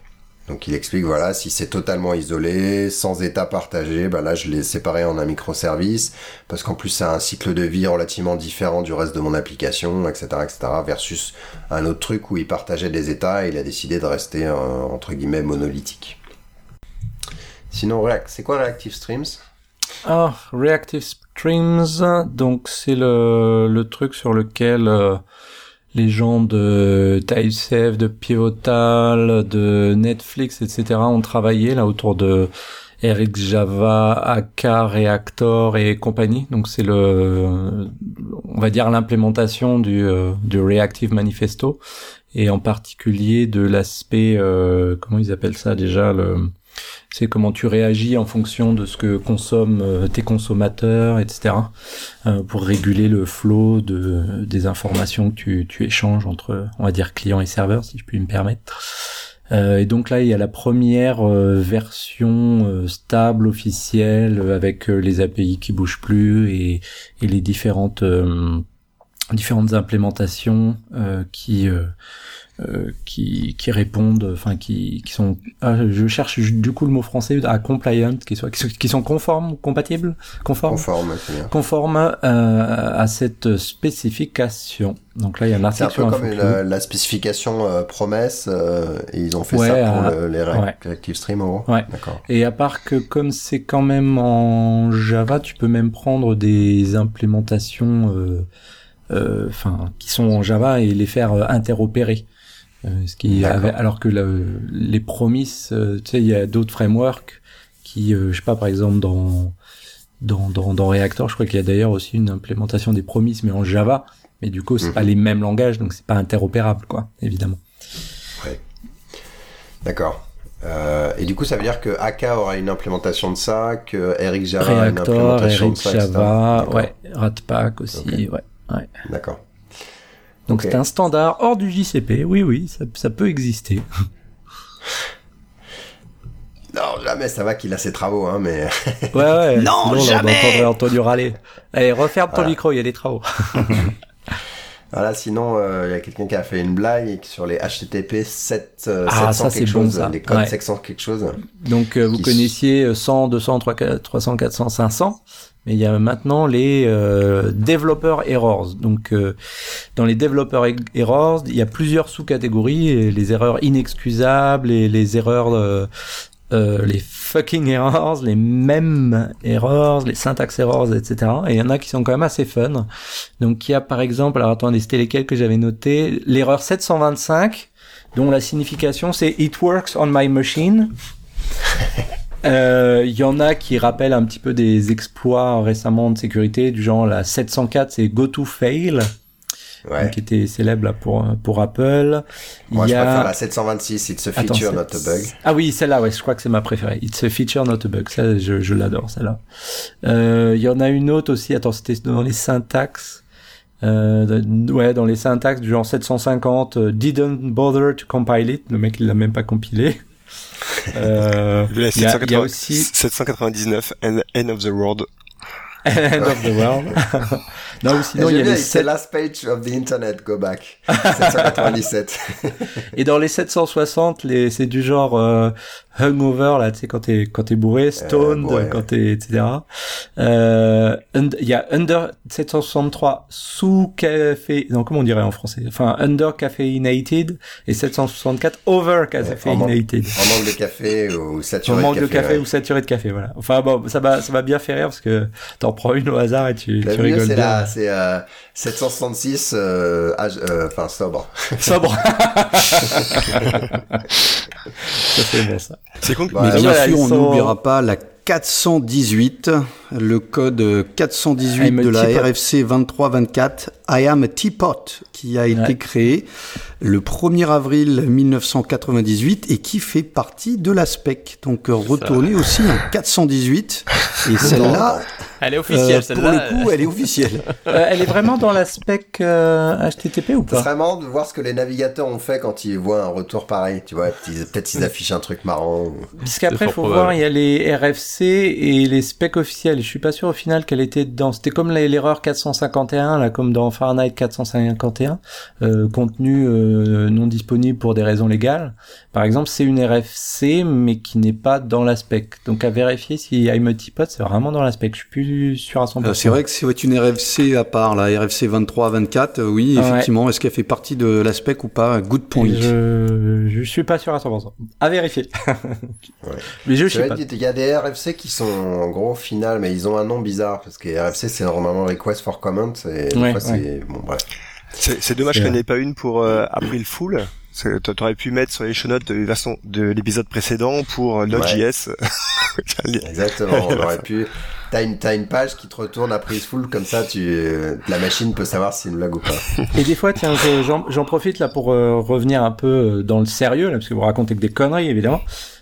Donc il explique voilà si c'est totalement isolé, sans état partagé, bah là je l'ai séparé en un microservice parce qu'en plus c'est un cycle de vie relativement différent du reste de mon application, etc., etc. Versus un autre truc où il partageait des états et il a décidé de rester euh, entre guillemets monolithique. Sinon c'est quoi Reactive Streams? Ah Reactive Streams, donc c'est le, le truc sur lequel euh, les gens de TypeSafe, de Pivotal, de Netflix, etc. ont travaillé là autour de Eric Java, AK, Reactor et compagnie. Donc c'est le, on va dire l'implémentation du, euh, du Reactive Manifesto et en particulier de l'aspect, euh, comment ils appellent ça déjà, le, c'est comment tu réagis en fonction de ce que consomment euh, tes consommateurs, etc. Euh, pour réguler le flot de des informations que tu, tu échanges entre, on va dire, clients et serveurs, si je puis me permettre. Euh, et donc là, il y a la première version stable officielle avec les API qui bougent plus et, et les différentes différentes implémentations qui euh, qui, qui répondent, enfin qui, qui sont, ah, je cherche du coup le mot français à compliant, qui sont, qui sont conformes, compatibles, conformes, conformes, conformes euh, à cette spécification. Donc là, il y a un article C'est un peu comme la, la, spécification euh, promesse, euh, et ils ont fait ça pour le, les ouais. Reactive Stream, en gros. Ouais. D'accord. Et à part que comme c'est quand même en Java, tu peux même prendre des implémentations, enfin, euh, qui sont en Java et les faire interopérer. Euh, ce qui avait, alors que les promises, euh, tu sais, il y a d'autres frameworks qui, euh, je sais pas, par exemple dans dans dans, dans Reactor, je crois qu'il y a d'ailleurs aussi une implémentation des promises, mais en Java. Mais du coup, c'est mhm. pas les mêmes langages, donc c'est pas interopérable, quoi, évidemment. Ouais. D'accord. Euh, et du coup, ça veut dire que AK aura une implémentation de ça, que Eric Java a une implémentation de ça, Java, ouais, Ratpack aussi, ouais, ouais. D'accord. Donc c'est un standard hors du JCP. Oui, oui, ça, ça peut exister. (laughs) Non, jamais, ça va qu'il a ses travaux, hein, mais... ouais, ouais. (laughs) non, jamais on Antonio râler. Allez, referme ton micro, il y a des travaux. (laughs) voilà, sinon, euh, il y a quelqu'un qui a fait une blague sur les HTTP 7, euh, ah, 700 ça, quelque chose, bon, les codes ouais. 700 quelque chose. Donc, euh, vous connaissiez 100, 200, 300, 400, 500 mais il y a maintenant les euh, developer errors. Donc euh, dans les developer e-, errors, il y a plusieurs sous-catégories, les erreurs inexcusables et les erreurs euh, euh, les fucking errors, les mêmes errors, les syntax errors, etc. Et il y en a qui sont quand même assez fun. Donc il y a par exemple, alors attendez, c'était lesquels que j'avais noté, l'erreur 725, dont la signification c'est It works on my machine. (laughs) Il euh, y en a qui rappellent un petit peu des exploits récemment de sécurité, du genre la 704, c'est Go to Fail. Ouais. qui était célèbre là, pour pour Apple. Moi, Il y je a... préfère la 726, It's a feature, Attends, not a bug. Ah oui, celle-là, ouais, je crois que c'est ma préférée. It's a feature, not a bug. Ça, je, je l'adore, celle-là. Euh, il y en a une autre aussi. Attends, c'était dans les syntaxes. Euh, ouais, dans les syntaxes du genre 750, uh, didn't bother to compile it. Le mec, il l'a même pas compilé. Euh, il y, a, y a aussi 799 End of the World. End of the World. (laughs) non, ou sinon, il y a les 7... last page of the internet, go back. (laughs) 797. (laughs) Et dans les 760, les, c'est du genre, euh, hungover là, tu sais quand t'es quand t'es bourré, stoned euh, quand t'es etc. Euh, il y a under 763 sous café, non comment on dirait en français, enfin under caffeinated et 764 over caffeinated. En, manque de café ou saturé en manque de café, ou saturé de café, voilà. Enfin bon, ça va ça va bien faire rire parce que t'en prends une au hasard et tu, tu rigoles c'est bien. c'est euh, 766 euh, euh, enfin sobre. (laughs) Sobre. (laughs) ça c'est bon ça. C'est con. Bah, Mais bien sûr, on n'oubliera pas la 418, le code 418 de la RFC 2324, I am a teapot, qui a été créé le 1er avril 1998 et qui fait partie de la spec. Donc retournez aussi en 418 et (laughs) celle-là, elle est officielle, euh, celle-là. Pour le coup, elle est officielle. (laughs) euh, elle est vraiment dans la spec euh, HTTP ou pas? C'est vraiment de voir ce que les navigateurs ont fait quand ils voient un retour pareil. Tu vois, peut-être ils affichent un truc marrant. Puisqu'après, il faut voir, il y a les RFC et les specs officiels. Je suis pas sûr au final qu'elle était dedans. C'était comme l'erreur 451, là, comme dans Fahrenheit 451, euh, contenu euh, non disponible pour des raisons légales. Par exemple, c'est une RFC, mais qui n'est pas dans la spec. Donc à vérifier si iMultipod, c'est vraiment dans la spec. Je suis plus sur à 100%. Euh, c'est vrai que c'est une RFC à part, la RFC 23-24, euh, oui, effectivement. Est-ce qu'elle fait partie de l'aspect ou pas? Good point. Je, je suis pas sûr à 100%. À vérifier. (laughs) Mais je sais pas. Il y a des RFC qui sont en gros final, mais ils ont un nom bizarre parce que RFC c'est normalement Request for Comment et fois c'est bon bref. C'est dommage qu'il n'y en ait pas une pour euh, April Fool. T'aurais pu mettre sur les show notes de version de l'épisode précédent pour Node.js. (laughs) Exactement, on aurait pu. T'as une, une page qui te retourne à prise full, comme ça, tu, la machine peut savoir si c'est une blague ou pas. Et des fois, tiens, j'en profite là pour euh, revenir un peu euh, dans le sérieux, là, parce que vous racontez que des conneries, évidemment.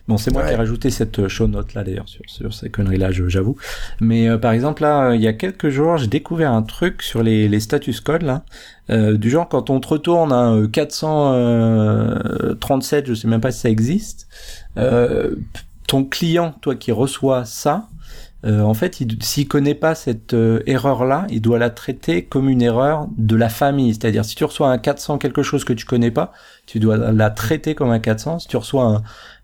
Bon, c'est moi qui ai rajouté cette euh, show note là d'ailleurs sur, sur ces conneries là, j'avoue. Mais par exemple là, il y a quelques jours, j'ai découvert un truc sur les, les status codes là, euh, du genre quand on te retourne un 400 37, je sais même pas si ça existe. Euh, ton client, toi qui reçois ça, euh, en fait, s'il connaît pas cette euh, erreur-là, il doit la traiter comme une erreur de la famille. C'est-à-dire, si tu reçois un 400 quelque chose que tu connais pas, tu dois la traiter comme un 400. Si tu reçois un,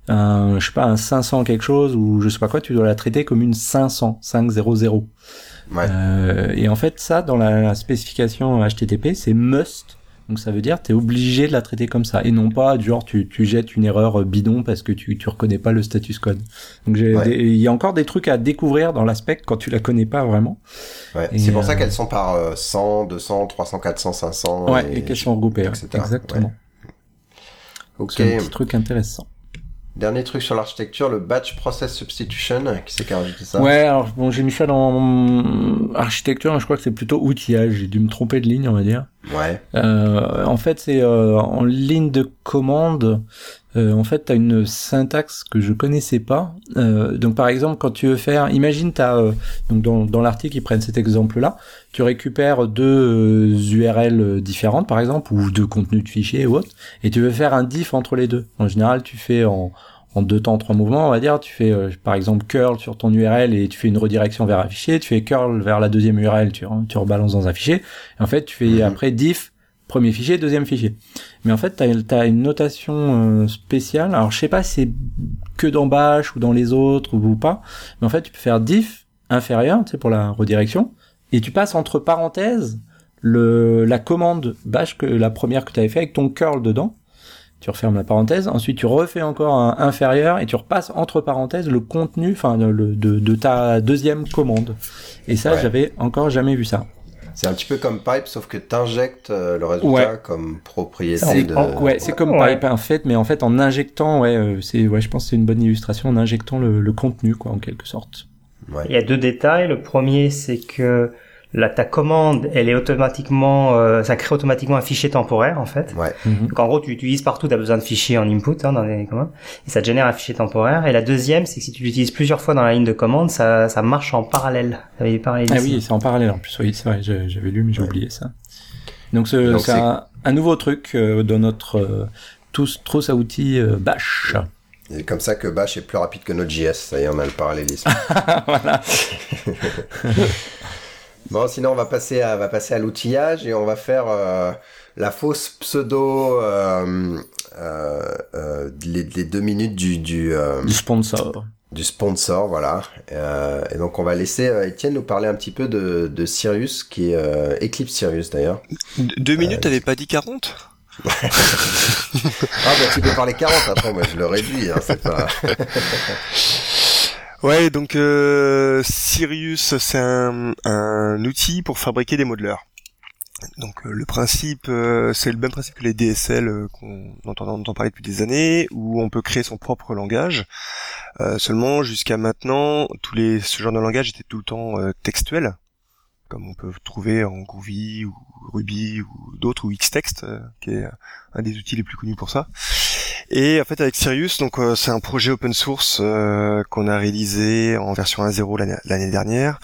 un je sais pas, un 500 quelque chose ou je sais pas quoi, tu dois la traiter comme une 500, 500. Ouais. Euh, et en fait, ça, dans la spécification HTTP, c'est must donc ça veut dire tu es obligé de la traiter comme ça et non pas du genre tu, tu jettes une erreur bidon parce que tu tu reconnais pas le status code. Donc il y a encore des trucs à découvrir dans l'aspect quand tu la connais pas vraiment. Ouais, c'est pour ça euh, qu'elles sont par 100, 200, 300, 400, 500 Ouais, et, qu'elles sont regroupées, exactement. OK. C'est un petit truc intéressant. Dernier truc sur l'architecture, le batch process substitution. Qui c'est qui a rajouté ça Ouais, alors bon, j'ai mis ça dans architecture, je crois que c'est plutôt outillage. J'ai dû me tromper de ligne, on va dire. Ouais. Euh, en fait, c'est euh, en ligne de commande. Euh, en fait, tu as une syntaxe que je connaissais pas. Euh, donc, par exemple, quand tu veux faire, imagine, t'as euh, donc dans, dans l'article, ils prennent cet exemple-là. Tu récupères deux URL différentes, par exemple, ou deux contenus de fichiers ou autre, et tu veux faire un diff entre les deux. En général, tu fais en en deux temps, trois mouvements, on va dire. Tu fais par exemple curl sur ton URL et tu fais une redirection vers un fichier. Tu fais curl vers la deuxième URL, tu, tu rebalances dans un fichier. Et en fait, tu fais mhm. après diff premier fichier, deuxième fichier. Mais en fait, tu as, une notation euh, spéciale. Alors, je sais pas si c'est que dans Bash ou dans les autres ou pas. Mais en fait, tu peux faire diff inférieur, tu sais, pour la redirection. Et tu passes entre parenthèses le, la commande Bash, que la première que tu avais fait avec ton curl dedans. Tu refermes la parenthèse. Ensuite, tu refais encore un inférieur et tu repasses entre parenthèses le contenu, enfin, de, de, ta deuxième commande. Et ça, j'avais encore jamais vu ça. C'est un petit peu comme Pipe, sauf que tu injectes euh, le résultat comme propriété de... ouais, c'est comme Pipe en fait, mais en fait en injectant, ouais, euh, c'est, ouais, je pense que c'est une bonne illustration, en injectant le, le contenu, quoi, en quelque sorte. Ouais. Il y a deux détails. Le premier, c'est que la, ta commande, elle est automatiquement, euh, ça crée automatiquement un fichier temporaire en fait. Ouais. Mhm. Donc en gros, tu utilises partout, tu as besoin de fichiers en input hein, dans les commandes, et ça te génère un fichier temporaire. Et la deuxième, c'est que si tu l'utilises plusieurs fois dans la ligne de commande, ça, ça marche en parallèle. Ah oui, c'est en parallèle en plus. Oui, c'est vrai, j'avais lu, mais j'ai oublié ça. Donc c'est un, un, nouveau truc euh, dans notre euh, tous trousse à outils euh, Bash. C'est comme ça que Bash est plus rapide que Node.js. Ça y est, on a le parallélisme. (laughs) (laughs) voilà. (laughs) Bon, sinon on va passer à, va passer à l'outillage et on va faire euh, la fausse pseudo euh, euh, euh les, les, deux minutes du du, euh, du sponsor. Du sponsor, voilà. et donc on va laisser Étienne nous parler un petit peu de, de Sirius, qui est Eclipse Sirius d'ailleurs. Deux minutes, t'avais pas dit 40 (laughs) ah bah tu peux parler 40 après moi je le réduis hein, c'est pas (laughs) Ouais, donc euh, Sirius, c'est un, un, outil pour fabriquer des modeleurs. Donc euh, le principe, euh, c'est le même principe que les DSL euh, qu'on entend, entend, parler depuis des années, où on peut créer son propre langage. seulement jusqu'à maintenant, tous les ce genre de langage était tout le temps textuel, comme on peut trouver en Groovy ou Ruby ou d'autres ou Xtext, qui est un des outils les plus connus pour ça. Et en fait avec Sirius, donc euh, c'est un projet open source euh, qu'on a réalisé en version 1.0 l'année dernière,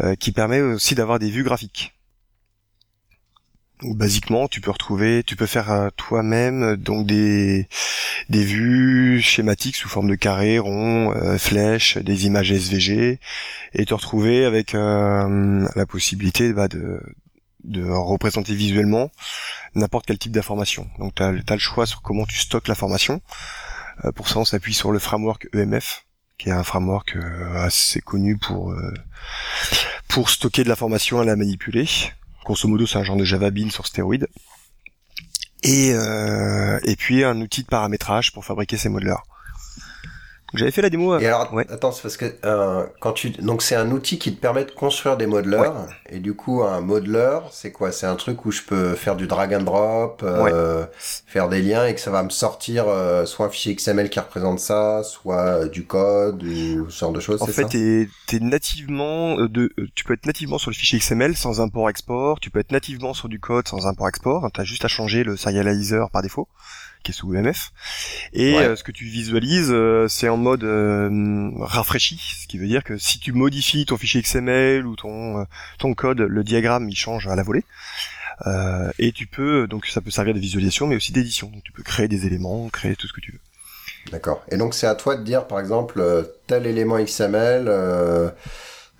euh, qui permet aussi d'avoir des vues graphiques. Donc, basiquement, tu peux retrouver, tu peux faire toi-même donc des des vues schématiques sous forme de carrés, ronds, flèches, des images SVG, et te retrouver avec la possibilité bah, de de représenter visuellement n'importe quel type d'information. Donc tu as, le choix sur comment tu stockes l'information. Euh, pour ça, on s'appuie sur le framework EMF, qui est un framework euh, assez connu pour euh, pour stocker de l'information et la manipuler. Grosso modo, c'est un genre de Java Bean sur stéroïdes. Et, et puis un outil de paramétrage pour fabriquer ces modeleurs. J'avais fait la démo. Euh, et alors, attends, c'est parce que euh, quand tu donc c'est un outil qui te permet de construire des modeleurs et du coup un modeleur, c'est quoi? C'est un truc où je peux faire du drag and drop, euh, faire des liens et que ça va me sortir euh, soit un fichier XML qui représente ça, soit euh, du code ou ce genre de choses. En fait, t'es es nativement de, tu peux être nativement sur le fichier XML sans import-export. Tu peux être nativement sur du code sans import-export. T'as juste à changer le serializer par défaut qui est sous EMF. Et Ouais. euh, ce que tu visualises, euh, c'est en mode euh, rafraîchi, ce qui veut dire que si tu modifies ton fichier XML ou ton euh, ton code, le diagramme il change à la volée. Euh, et tu peux donc ça peut servir de visualisation, mais aussi d'édition. Donc tu peux créer des éléments, créer tout ce que tu veux. D'accord. Et donc c'est à toi de dire, par exemple, euh, tel élément XML, euh,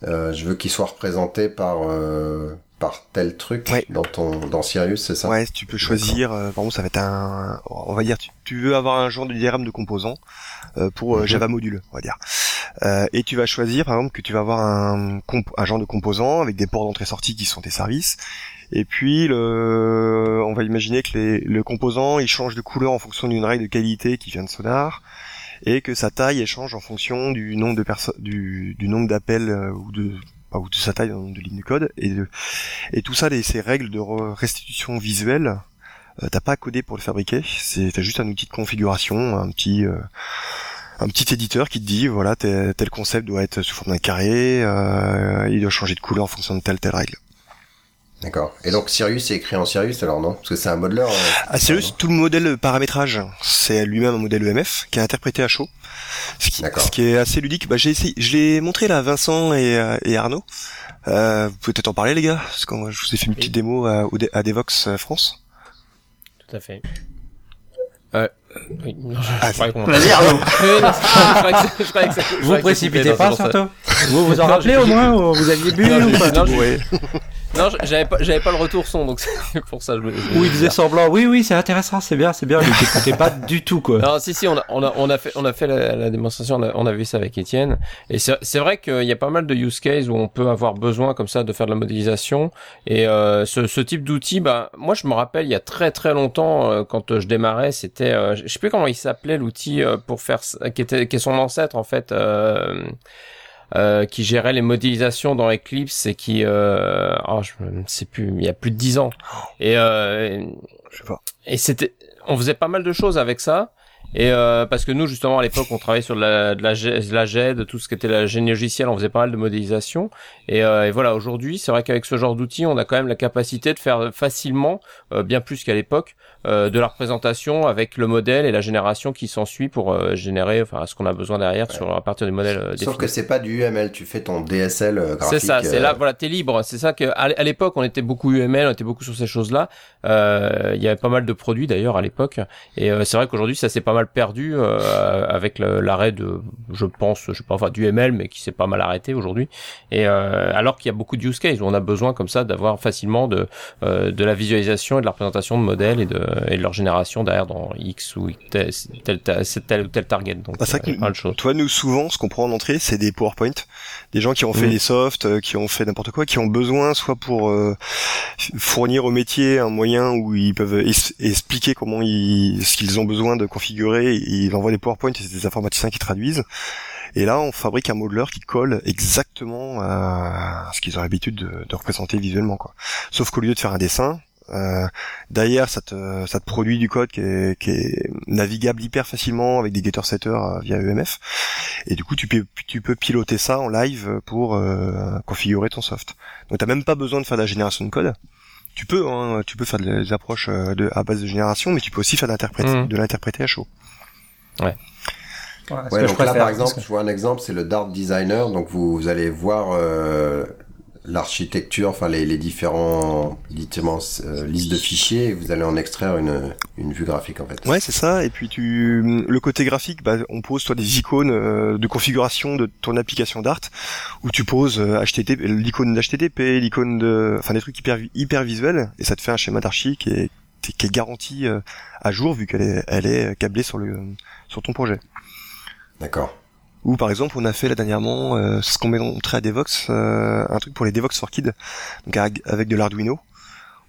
euh, je veux qu'il soit représenté par euh, par tel truc Ouais. dans ton dans Sirius, c'est ça? Ouais, tu peux choisir. euh, par exemple, ça va être un, on va dire, tu, tu veux avoir un genre de diagramme de composants euh, pour euh, Mhm. Java module, on va dire. Euh, et tu vas choisir, par exemple, que tu vas avoir un, un genre de composant avec des ports d'entrée-sortie qui sont tes services. Et puis, le, on va imaginer que les, le composant, il change de couleur en fonction d'une règle de qualité qui vient de Sonar, et que sa taille elle change en fonction du nombre de personnes, du, du nombre d'appels euh, ou de ou de sa taille dans le nombre de lignes de code et tout ça les, ces règles de re- restitution visuelle euh, t'as pas à coder pour le fabriquer. C'est t'as juste un outil de configuration un petit euh, un petit éditeur qui te dit voilà tel, tel concept doit être sous forme d'un carré euh, il doit changer de couleur en fonction de telle telle règle D'accord. Et donc Sirius est écrit en Sirius alors non? Parce que c'est un modeler. euh, Ah, Sirius, tout le modèle paramétrage, c'est lui-même un modèle EMF qui est interprété à chaud. Ce qui, D'accord. ce qui est assez ludique. Bah, j'ai essayé, je l'ai montré là à Vincent et, euh, et Arnaud. Euh, vous pouvez peut-être en parler les gars, parce que moi, je vous ai fait une petite démo à, à Devox euh, France. Tout à fait. Euh, oui, non, je, Ah, je croyais qu'on- Vas-y, Arnaud. Vous précipitez pas, surtout Vous vous en rappelez au moins ou Vous aviez bu Non, ou pas non. Non, j'avais pas, j'avais pas le retour son, donc (laughs) c'est pour ça que je. je- Ou il faisait semblant Oui, oui, c'est intéressant, c'est bien, c'est bien. Il t'écoutait pas (laughs) du tout, quoi. Non, si, si, on a, on a, on a fait, on a fait la, la démonstration, on a, on a vu ça avec Étienne. Et c'est c'est vrai qu'il y a pas mal de use cases où on peut avoir besoin comme ça de faire de la modélisation. Et euh, ce, ce type d'outil, bah, moi je me rappelle il y a très très longtemps euh, quand euh, je démarrais, c'était, euh, je sais plus comment il s'appelait l'outil euh, pour faire, qui était, qui est son ancêtre en fait. Euh, euh, qui gérait les modélisations dans Eclipse et qui, euh, oh, je ne sais plus, il y a plus de dix ans. Et, euh, Je sais pas. et c'était, on faisait pas mal de choses avec ça. Et euh, parce que nous justement à l'époque on travaillait sur de la, de la, de la GED, tout ce qui était la génie logicielle, on faisait pas mal de modélisation. Et, euh, et voilà aujourd'hui c'est vrai qu'avec ce genre d'outils on a quand même la capacité de faire facilement, euh, bien plus qu'à l'époque, euh, de la représentation avec le modèle et la génération qui s'ensuit pour euh, générer enfin ce qu'on a besoin derrière sur à partir du modèle euh, Sauf défini. que c'est pas du UML, tu fais ton DSL graphique. C'est ça, c'est là, voilà, t'es libre. C'est ça que à l'époque, on était beaucoup UML, on était beaucoup sur ces choses-là. Euh, Il y avait pas mal de produits d'ailleurs à l'époque, et c'est vrai qu'aujourd'hui, ça s'est pas mal perdu euh, avec l'arrêt de, je pense, je sais pas, enfin du ML, mais qui s'est pas mal arrêté aujourd'hui. Et euh, alors qu'il y a beaucoup de use cases où on a besoin comme ça d'avoir facilement de euh, de la visualisation et de la représentation de modèles et de et de leur génération derrière dans X ou tel tel, tel, tel tel target. Donc, que euh, de choses. Toi, nous, souvent, ce qu'on prend en entrée, c'est des PowerPoint. Des gens qui ont fait des softs, euh, qui ont fait n'importe quoi, qui ont besoin soit pour fournir au métier un moyen où ils peuvent expliquer comment ils, ce qu'ils ont besoin de configurer. Ils envoient des PowerPoint et c'est des informaticiens qui traduisent. Et là, on fabrique un modeler qui colle exactement à ce qu'ils ont l'habitude de, représenter visuellement. Sauf qu'au lieu de faire un dessin, euh, derrière, ça te, produit du code qui est, qui est navigable hyper facilement avec des getter setters euh, via EMF. Et du coup, tu peux, tu peux piloter ça en live pour euh, configurer ton soft. Donc, t'as même pas besoin de faire de la génération de code. Tu peux, hein, tu peux faire des approches euh, de, à base de génération, mais tu peux aussi faire Mhm. de l'interpréter à chaud. Voilà, Ouais, que je donc là, par exemple, je vois un exemple, c'est le Dart Designer. Donc, vous, vous allez voir euh, l'architecture, enfin les, les différents, euh, listes de fichiers, et vous allez en extraire une, une vue graphique en fait. Ouais, c'est ça. Et puis tu, le côté graphique, bah, on pose toi des icônes euh, de configuration de ton application Dart, où tu poses euh, HTTP, l'icône d'HTTP, l'icône de, enfin des trucs hyper hyper visuels, et ça te fait un schéma d'archi qui est qui est garanti euh, à jour vu qu'elle est elle est câblée sur le sur ton projet. D'accord. Ou par exemple, on a fait là dernièrement euh, ce qu'on montré à Devox, euh, un truc pour les Devox for Kids, donc avec, de l'Arduino,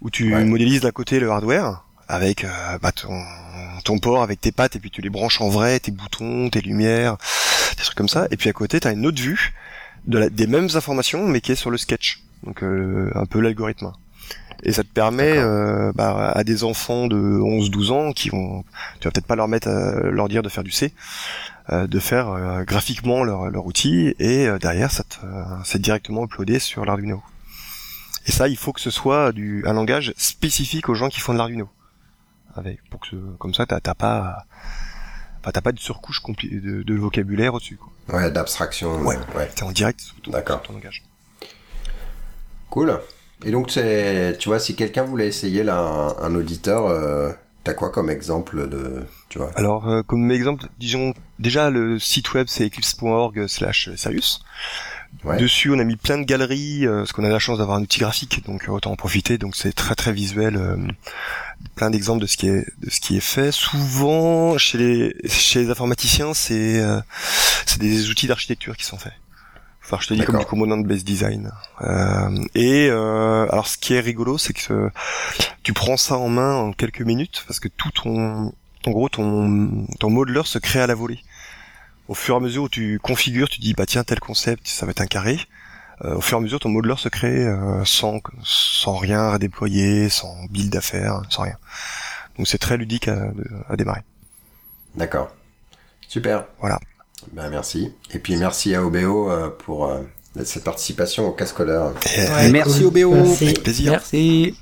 où tu Ouais. modélises d'un côté le hardware avec euh, bah, ton, ton port avec tes pattes et puis tu les branches en vrai, tes boutons, tes lumières, des trucs comme ça. Et puis à côté, tu as une autre vue de la, des mêmes informations mais qui est sur le sketch, donc euh, un peu l'algorithme. Et ça te permet euh, bah, à des enfants de 11-12 ans qui vont, tu vas peut-être pas leur mettre, à, leur dire de faire du C, euh, de faire euh, graphiquement leur, leur outil et euh, derrière ça euh, c'est directement uploadé sur l'Arduino. Et ça, il faut que ce soit du, un langage spécifique aux gens qui font de l'Arduino. avec pour que comme ça t'as t'as pas enfin t'as pas de surcouche compli- de, de vocabulaire au-dessus quoi. Ouais, d'abstraction. Ouais. ouais. T'es en direct sur ton, D'accord. sur ton langage. Cool. Et donc, c'est, tu vois, si quelqu'un voulait essayer là, un, un auditeur, euh, t'as quoi comme exemple de, tu vois? Alors euh, comme exemple, disons déjà le site web c'est eclipse.org/sarius. Ouais. Dessus, on a mis plein de galeries, euh, parce qu'on a la chance d'avoir un outil graphique, donc euh, autant en profiter. Donc c'est très très visuel, euh, plein d'exemples de ce qui est de ce qui est fait. Souvent, chez les chez les informaticiens, c'est euh, c'est des outils d'architecture qui sont faits. Enfin, je te dis comme du component based design. Euh, et euh, alors, ce qui est rigolo, c'est que tu prends ça en main en quelques minutes, parce que tout ton en gros ton ton modeler se crée à la volée au fur et à mesure où tu configures, tu dis bah tiens tel concept, ça va être un carré. Euh, au fur et à mesure, ton modeler se crée euh, sans sans rien à déployer, sans build à faire, sans rien. Donc c'est très ludique à, à démarrer. D'accord. Super. Voilà. Ben, merci. Et puis, merci à OBO euh, pour euh, cette participation au cascodeur. Et- Merci OBO. Merci. Avec plaisir. Merci.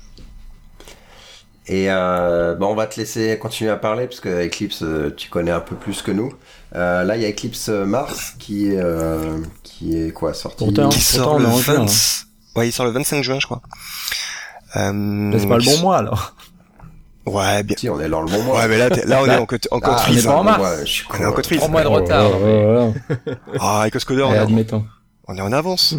Et euh, bon, on va te laisser continuer à parler parce que Eclipse, euh, tu connais un peu plus que nous. Euh, là, il y a Eclipse Mars qui est, euh, qui est quoi sorti Pourtant, Qui sort on le est en juin, 20... Ouais, il sort le 25 juin, je crois. Euh, Mais c'est pas le bon mois alors. Ouais, bien. Si, on est dans le bon mois. Ouais, mais là, t'es- là, on est en code, en code Ah, freeze. on est en en freeze. Trois mois de retard. oh, mais- oh, oh. Ah, avec Oscoder, on, est en- admettons. on est en avance.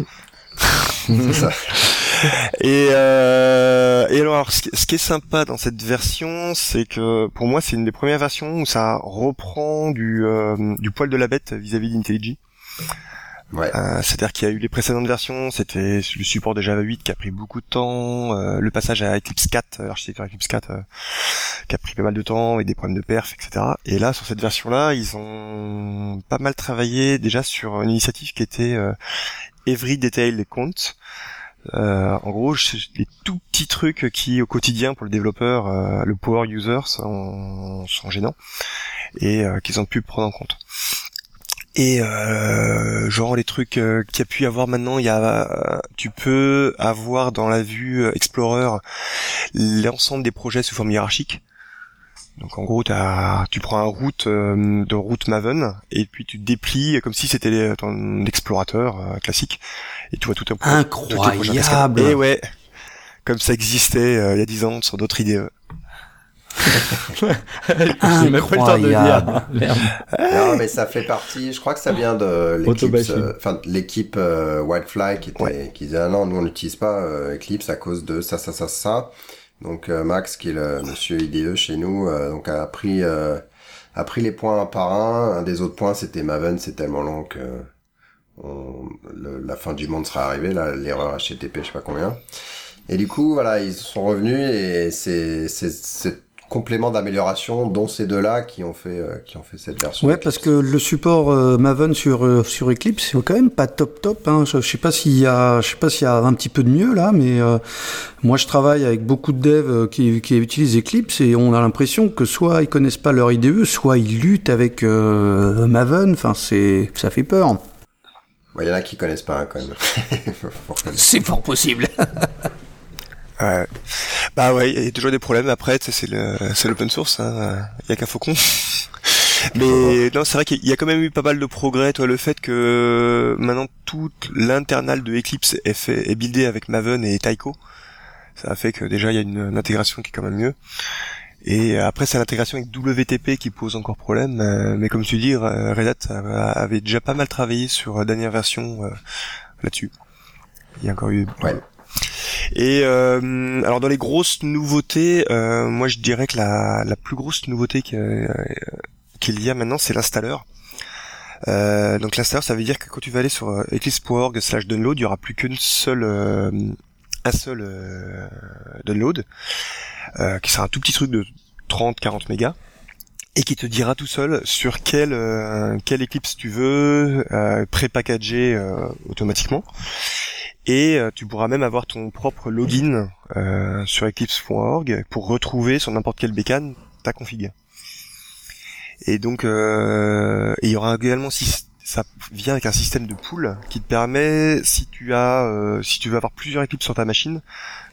C'est ça. (laughs) Et, euh, et alors, ce qui, ce qui est sympa dans cette version, c'est que pour moi, c'est une des premières versions où ça reprend du, euh, du poil de la bête vis-à-vis d'IntelliJ. Euh, C'est-à-dire qu'il y a eu les précédentes versions, c'était le support de Java 8 qui a pris beaucoup de temps, euh, le passage à Eclipse 4, euh, l'architecture Eclipse 4, euh, qui a pris pas mal de temps, avec des problèmes de perf, etc. Et là, sur cette version-là, ils ont pas mal travaillé déjà sur une initiative qui était Every Detail Count. En gros, les tout petits trucs qui, au quotidien, pour le développeur, le power user, sont, sont gênants et qu'ils ont pu prendre en compte. Et euh, genre les trucs euh, qu'il y a pu y avoir maintenant, il y a, euh, tu peux avoir dans la vue euh, Explorer l'ensemble des projets sous forme hiérarchique. Donc en gros, t'as, tu prends un route euh, de route Maven et puis tu déplies comme si c'était ton explorateur euh, classique et tu vois tout un pro- tous tes projets en cascade. Incroyable. Et ouais, comme ça existait euh, il y a 10 ans sur d'autres idées. J'ai même pas le temps de dire. Merde. Non, mais ça fait partie. Je crois que ça vient de l'équipe, euh, enfin de l'équipe euh, Wildfly qui était, Ouais. qui disait ah non, nous on n'utilise pas euh, Eclipse à cause de ça, ça, ça, ça. Donc euh, Max, qui est le monsieur IDE chez nous, euh, donc a pris euh, a pris les points un par un. Un des autres points, c'était Maven, c'est tellement long que on- le- la fin du monde sera arrivée, là, l'erreur HTTP, je sais pas combien. Et du coup, voilà, ils sont revenus et c'est c'est c'est complément d'amélioration dont ces deux-là qui ont fait euh, qui ont fait cette version. Ouais, parce que le support euh, Maven sur euh, sur Eclipse, c'est quand même pas top top. Hein. Je, je sais pas s'il y a, je sais pas s'il y a un petit peu de mieux là, mais euh, moi je travaille avec beaucoup de devs euh, qui, qui utilisent Eclipse et on a l'impression que soit ils connaissent pas leur IDE, soit ils luttent avec euh, Maven. Enfin, c'est, ça fait peur. Ouais, Il y en a qui connaissent pas hein, quand même. (laughs) C'est fort possible. (laughs) Ouais. Bah ouais, il y a toujours des problèmes. Après, c'est le, c'est l'open source. Hein. Il y a qu'un faucon. (laughs) Mais non, c'est vrai qu'il y a quand même eu pas mal de progrès. Toi, le fait que maintenant toute l'internal de Eclipse est fait, est buildé avec Maven et Taiko, ça a fait que déjà il y a une, une intégration qui est quand même mieux. Et après, c'est l'intégration avec WTP qui pose encore problème. euh, mais comme tu dis, euh, Red Hat euh, avait déjà pas mal travaillé sur la dernière version euh, là-dessus. Il y a encore eu Ouais. Et euh, alors dans les grosses nouveautés, euh, moi je dirais que la, la plus grosse nouveauté euh, qu'il y a maintenant, c'est l'installeur. Euh, donc l'installeur, ça veut dire que quand tu vas aller sur euh, eclipse.org slash download, il y aura plus qu'une seule, euh, un seul download, qui sera un tout petit truc de 30-40 mégas, et qui te dira tout seul sur quel euh, quel Eclipse tu veux, euh, pré-packagé automatiquement. Et euh, tu pourras même avoir ton propre login euh, sur eclipse.org pour retrouver sur n'importe quel bécane ta config. Et donc, euh, il y aura également syst- ça vient avec un système de pool qui te permet, si tu as, si tu veux avoir plusieurs équipes sur ta machine,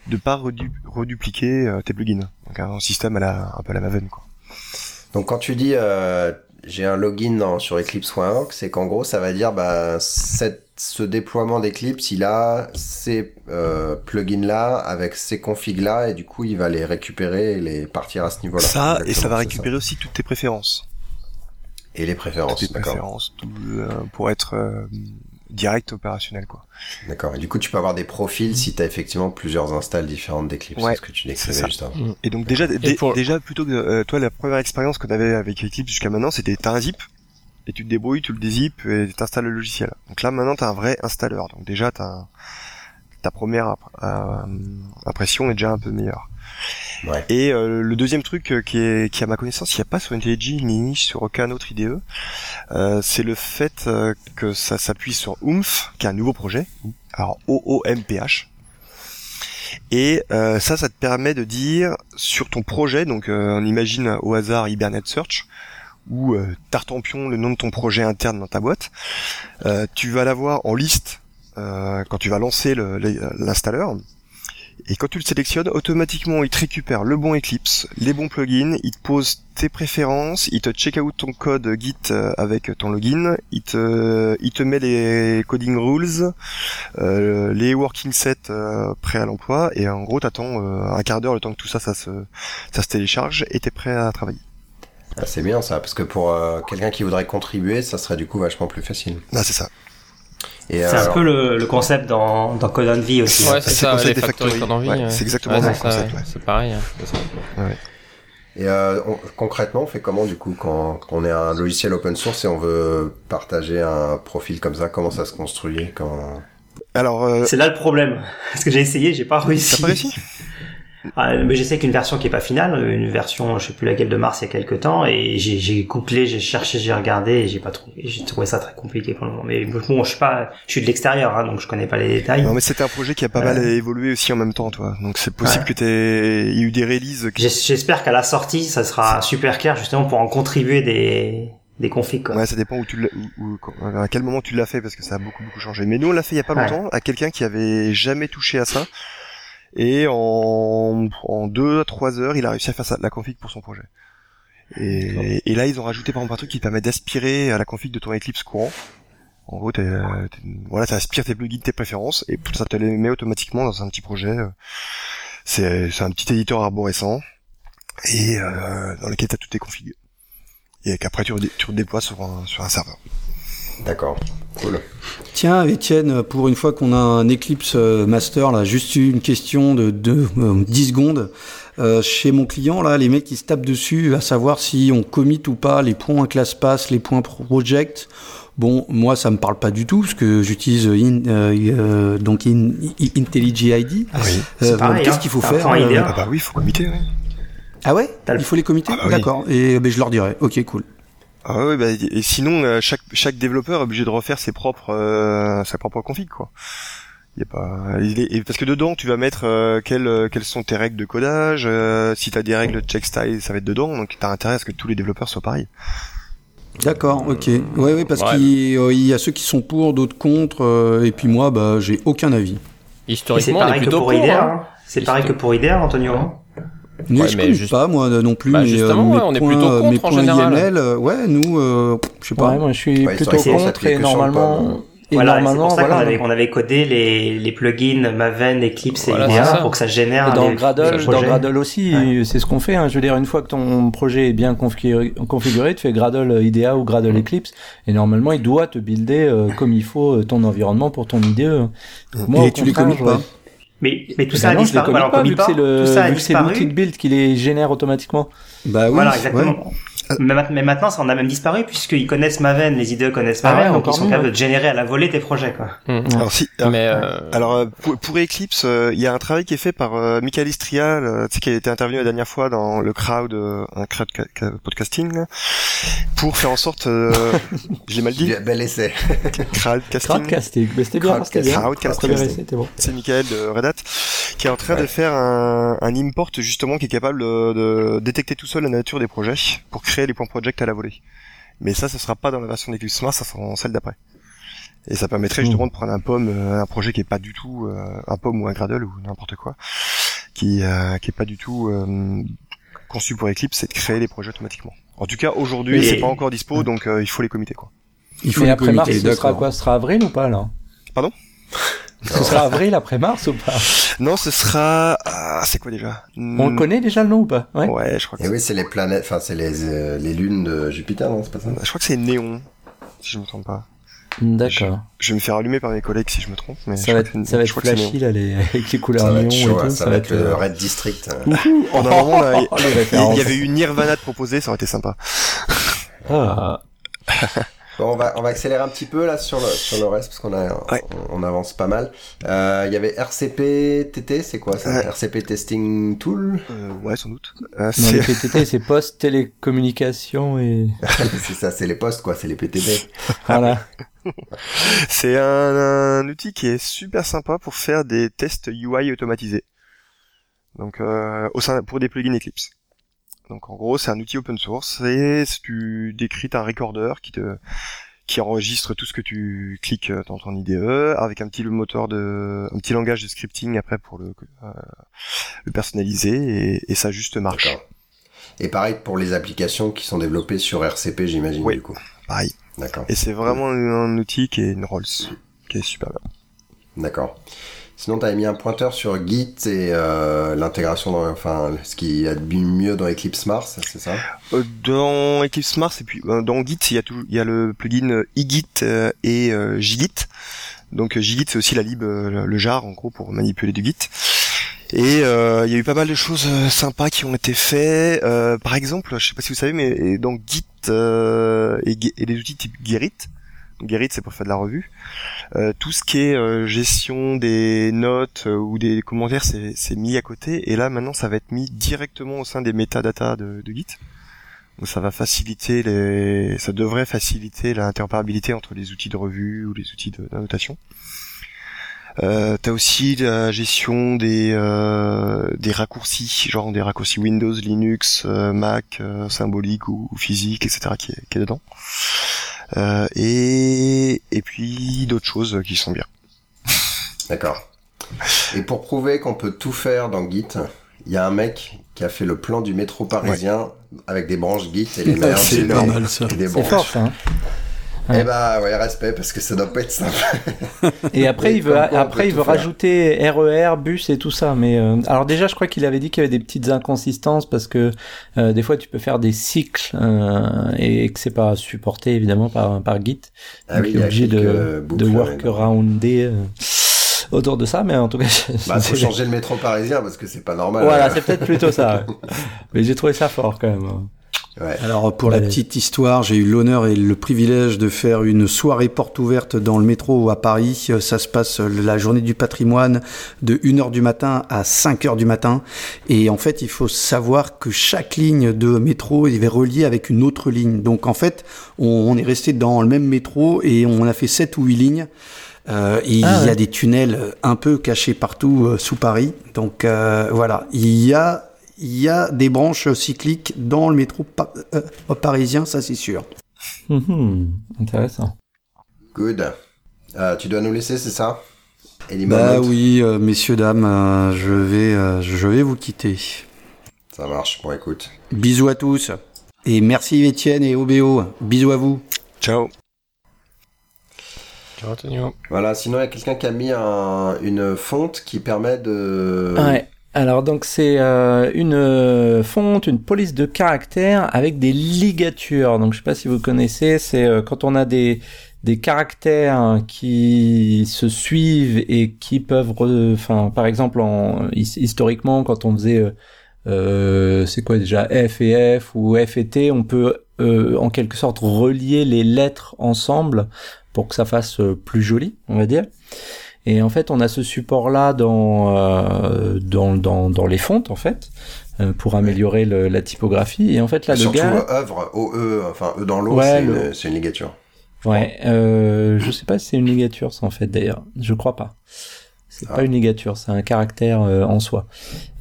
de pas redu redupliquer tes plugins. Donc un système à la, un peu à la Maven, quoi. Donc quand tu dis j'ai un login sur Eclipse.org, c'est qu'en gros ça va dire bah cette, ce déploiement d'Eclipse, il a ces euh, plugins là avec ces configs là et du coup il va les récupérer et les partir à ce niveau-là. Ça et ça va récupérer aussi toutes tes préférences. Et les préférences, Toutes tes d'accord. préférences, tout, euh, pour être euh, direct opérationnel, quoi. D'accord. Et du coup, tu peux avoir des profils si tu as effectivement plusieurs installs différentes d'Eclipse. Ouais, c'est ce que tu décrivais juste avant. Et donc déjà, pour- déjà plutôt que euh, toi la première expérience que t'avais avec Eclipse jusqu'à maintenant, c'était t'as un zip et tu te débrouilles, tu le dézippes et t'installes le logiciel. Donc là maintenant t'as un vrai installeur. Donc déjà t'as ta première euh, impression est déjà un peu meilleure. Ouais. Et euh, le deuxième truc euh, qui est qui à ma connaissance, il n'y a pas sur IntelliJ ni sur aucun autre IDE, euh, c'est le fait euh, que ça s'appuie sur Oomph, qui est un nouveau projet. Alors O O M P H. Et euh, ça, ça te permet de dire sur ton projet, donc euh, on imagine au hasard Hibernate Search, ou euh, Tartampion, le nom de ton projet interne dans ta boîte, euh, tu vas l'avoir en liste euh, quand tu vas lancer le- le- l'installeur. Et quand tu le sélectionnes, automatiquement, il te récupère le bon Eclipse, les bons plugins, il te pose tes préférences, il te check out ton code Git euh, avec ton login, il te, met les coding rules, les working sets euh, prêts à l'emploi, et en gros, t'attends euh, un quart d'heure le temps que tout ça, ça se, ça se télécharge, et t'es prêt à travailler. Ah, c'est bien ça, parce que pour euh, quelqu'un qui voudrait contribuer, ça serait du coup vachement plus facile. Ah, c'est ça. Et C'est alors- un peu le, le concept dans, dans Code Envy aussi. Ouais, c'est ça, les des factories d'envie. Ouais, c'est exactement ouais, ça, c'est concept, pareil. hein. Et euh, on- concrètement, on fait comment du coup quand, quand on est un logiciel open source et on veut partager un profil comme ça Comment ça se construit quand... Alors, euh, C'est là le problème. (laughs) Parce que j'ai essayé, j'ai pas réussi. t'as pas réussi? Mais j'essaie qu'une version qui est pas finale, une version, je sais plus laquelle de mars il y a quelques temps, et j'ai, couplé, j'ai cherché, j'ai regardé, et j'ai pas trouvé, j'ai trouvé ça très compliqué pour le moment. Mais bon, je suis pas, je suis de l'extérieur, hein, donc je connais pas les détails. Non, mais c'était un projet qui a pas mal évolué aussi en même temps, toi. Donc c'est possible que t'aies eu des releases qui... J'espère qu'à la sortie, ça sera super clair justement pour en contribuer des, des configs, quoi. Ouais, ça dépend où tu l'as, où- à quel moment tu l'as fait parce que ça a beaucoup beaucoup changé. Mais nous on l'a fait il y a pas Ouais. longtemps à quelqu'un qui avait jamais touché à ça et en en deux à trois heures il a réussi à faire ça, la config pour son projet. Et, et là ils ont rajouté par exemple un truc qui te permet d'aspirer à la config de ton Eclipse courant. En gros, t'es, t'es- voilà, ça aspire tes plugins, tes préférences, et ça te les met automatiquement dans un petit projet. C'est, c'est un petit éditeur arborescent, et euh, dans lequel t'as toutes tes configs. Et qu'après tu, redé- tu redéploies sur un, sur un serveur. D'accord, cool. Tiens, Étienne, pour une fois qu'on a un Eclipse euh, Master, là, juste une question de, de euh, 10 secondes. Euh, chez mon client, là, les mecs, ils se tapent dessus à savoir si on commit ou pas les points class pass, les points project. Bon, moi, ça me parle pas du tout, parce que j'utilise in, euh, euh, donc in, in- IntelliJ ID. Oui. C'est Euh, pareil, Qu'est-ce hein. qu'il faut faire euh, idéal. Ah bah oui, faut commiter, ouais. Ah ouais Il faut les committer Ah bah oui. D'accord. Et ben, je leur dirai. Ok, cool. Ah ouais, bah, et sinon, euh, chaque, chaque développeur est obligé de refaire ses propres, euh, sa propre config, quoi. Il y a pas, il est- et parce que dedans, tu vas mettre euh, quelles, euh, quelles sont tes règles de codage. euh, si t'as des règles de check style, ça va être dedans. Donc t'as intérêt à ce que tous les développeurs soient pareils. D'accord, ok. Ouais, ouais, parce Ouais. qu'il euh, il y a ceux qui sont pour, d'autres contre, euh, et puis moi, bah, j'ai aucun avis. C'est Historiquement, on est pareil que pour. IDEA, hein. hein. C'est pareil que pour IDEA, Antonio. hein. Mais Ouais, je mais connais juste- pas moi non plus. Bah, mais, justement, mes ouais, on est points, plutôt euh, contre mes en général. IML, euh, ouais, nous, euh, je sais pas. Ouais, moi je suis Ouais, plutôt contre et normalement, et Voilà, et c'est normalement, pour ça qu'on avait, on avait codé les, les plugins Maven, Eclipse et Voilà, IDEA c'est ça. pour que ça génère Et dans les- Gradle, les dans. Gradle aussi, Ouais. c'est ce qu'on fait. Hein. Je veux dire, une fois que ton projet est bien configuré, configuré tu fais Gradle IDEA ou Gradle Eclipse, et normalement, il doit te builder euh, comme il faut euh, ton environnement pour ton IDE. Moi, Et au tu les commites pas Mais, mais tout ça non, disparu. Alors, pas, c'est le, Tout ça a vu que c'est l'outil de disparu. build qui les génère automatiquement. Bah oui. Voilà, exactement. Mais maintenant, ça en a même disparu puisqu'ils connaissent Maven, les IDE connaissent Ah Maven, ouais, donc ils sont mieux, capables ouais. de générer à la volée tes projets, quoi. Hum. Alors si, alors, Mais euh, alors, euh, pour, pour Eclipse, euh, il y a un travail qui est fait par euh, Michael Istria, tu sais qui a été intervenu la dernière fois dans le crowd, euh, un crowd ca- ca- podcasting, là, pour faire en sorte, euh, (laughs) je l'ai mal dit, Bel essai. crowdcasting. (laughs) Crowdcasting, mais c'était bien, Crowdcasting. c'était bien. Crowdcasting. Premier essai, C'était bon. c'est Michael de Red Hat, qui est en train Ouais. de faire un, un import justement qui est capable de, de détecter tout seul la nature des projets pour créer les points project à la volée. Mais ça, ce sera pas dans la version d'Eclipse Smart, ça sera en celle d'après. Et ça permettrait justement de prendre un pomme, euh, un projet qui est pas du tout euh, un pomme ou un Gradle ou n'importe quoi, qui euh, qui est pas du tout euh, conçu pour Eclipse, c'est de créer les projets automatiquement. En tout cas, aujourd'hui, c'est pas encore dispo, donc euh, il faut les committer quoi. Il faut Mais les après mars, ce sera quoi? Ce sera avril ou pas là Pardon? (laughs) Ce sera avril après mars ou pas? Non, ce sera, ah, c'est quoi déjà? On le connaît déjà le nom ou pas? Ouais. Ouais, je crois que Et oui, c'est les planètes, enfin c'est les euh, les lunes de Jupiter, non C'est pas ça? Je crois que c'est Néon, si je me trompe pas. D'accord. Je vais me faire allumer par mes collègues si je me trompe, mais je Ça va être, que- ça va je être crois que c'est flashy là, les, avec les couleurs Ça va néon être et tout. hein, ça va être le euh, Red District. (laughs) En un moment, là, (laughs) il- y avait eu Nirvana de proposer, ça aurait été sympa. Ah. Bon, on va on va accélérer un petit peu là sur le sur le reste parce qu'on a Ouais. on, on avance pas mal. Euh, Il y avait RCP TT, c'est quoi ça. RCP Testing Tool, Euh, ouais, sans doute. Euh, Non, les PTT, c'est (laughs) post télécommunication et (laughs) c'est ça, c'est les postes quoi, c'est les PTB. (laughs) voilà. C'est un, un outil qui est super sympa pour faire des tests UI automatisés. Donc euh, au sein pour des plugins Eclipse. Donc en gros, c'est un outil open source et tu décris un recorder qui te qui enregistre tout ce que tu cliques dans ton IDE avec un petit moteur de un petit langage de scripting après pour le euh, le personnaliser et, et ça juste marche. Et pareil pour les applications qui sont développées sur RCP, j'imagine Oui. du coup. Pareil. D'accord. Et c'est vraiment un outil qui est une Rolls qui est super bien. D'accord. Sinon, tu avais mis un pointeur sur Git et euh, l'intégration dans, enfin, ce qui a de mieux dans Eclipse Mars, c'est ça? Euh, Dans Eclipse Mars et puis euh, dans Git, il y a tout, il y a le plugin euh, euh, et JGit. Donc JGit c'est aussi la lib, le- jar en gros pour manipuler du Git. Et il y a eu pas mal de choses sympas qui ont été faits. Euh, par exemple, je sais pas si vous savez, mais dans Git euh, et, et les outils type Gerrit, Gerrit c'est pour faire de la revue. Euh, tout ce qui est euh, gestion des notes euh, ou des commentaires, c'est mis à côté. Et là maintenant, ça va être mis directement au sein des métadatas de, de Git. Donc ça va faciliter les, ça devrait faciliter l'interopérabilité entre les outils de revue ou les outils d'annotation. Euh, T'as aussi la gestion des euh, des raccourcis, genre des raccourcis Windows, Linux, euh, Mac, euh, symbolique ou, ou physique, etc. qui est, qui est dedans. Euh, et et puis d'autres choses qui sont bien. D'accord. Et pour prouver qu'on peut tout faire dans Git, il y a un mec qui a fait le plan du métro parisien avec des branches Git et les merges (laughs) C'est et pas des- mal ça. C'est branches. fort ça. hein. Eh bah ouais, respect parce que ça doit pas être simple. (laughs) Et après, Et il veut, quoi, après, il veut faire. rajouter RER, bus et tout ça. Mais euh, alors déjà, je crois qu'il avait dit qu'il y avait des petites inconsistances parce que euh, des fois, tu peux faire des cycles euh, et que c'est pas supporté évidemment par par Git. Ah Donc, oui, il est obligé de, de ouais, workarounder euh, autour de ça. Mais en tout cas, (laughs) Bah, faut c'est- changer le métro parisien parce que c'est pas normal. voilà, c'est peut-être plutôt ça. ouais. (laughs) Mais j'ai trouvé ça fort quand même. Ouais. Alors pour la petite histoire, j'ai eu l'honneur et le privilège de faire une soirée porte ouverte dans le métro à Paris. Ça se passe la journée du patrimoine de 1h du matin à 5h du matin. Et en fait, il faut savoir que chaque ligne de métro est reliée avec une autre ligne. Donc en fait, on, on est resté dans le même métro et on a fait 7 ou 8 lignes. Euh, et Ah il y ouais. a des tunnels un peu cachés partout euh, sous Paris. Donc euh, voilà, il y a il y a des branches cycliques dans le métro pa- euh, parisien, ça c'est sûr. Mhm, intéressant. Good. Euh, tu dois nous laisser, c'est ça? Any Bah moment oui, euh, messieurs dames, euh, je vais euh, je vais vous quitter. Ça marche. Bon, écoute. Bisous à tous et merci Étienne et OBO. Bisous à vous. Ciao. Ciao, Antonio. Voilà. Sinon, il y a quelqu'un qui a mis un- une fonte qui permet de. Ouais. Alors donc c'est euh, une euh, fonte, une police de caractère avec des ligatures. Donc je sais pas si vous connaissez, c'est euh, quand on a des des caractères qui se suivent et qui peuvent, enfin par exemple en his- historiquement quand on faisait euh, euh, c'est quoi déjà F et F ou F et T, on peut en quelque sorte relier les lettres ensemble pour que ça fasse plus joli, on va dire. Et en fait, on a ce support-là dans, euh, dans, dans, dans les fontes, en fait, euh, pour améliorer le- la typographie. Et en fait, là, le Surtout gars... œuvre, OE, enfin E dans l'eau, Ouais, c'est une, ligature. Ouais, euh, je sais pas si c'est une ligature, ça, en fait, d'ailleurs. Je crois pas. C'est Ah. pas une ligature, c'est un caractère euh, en soi.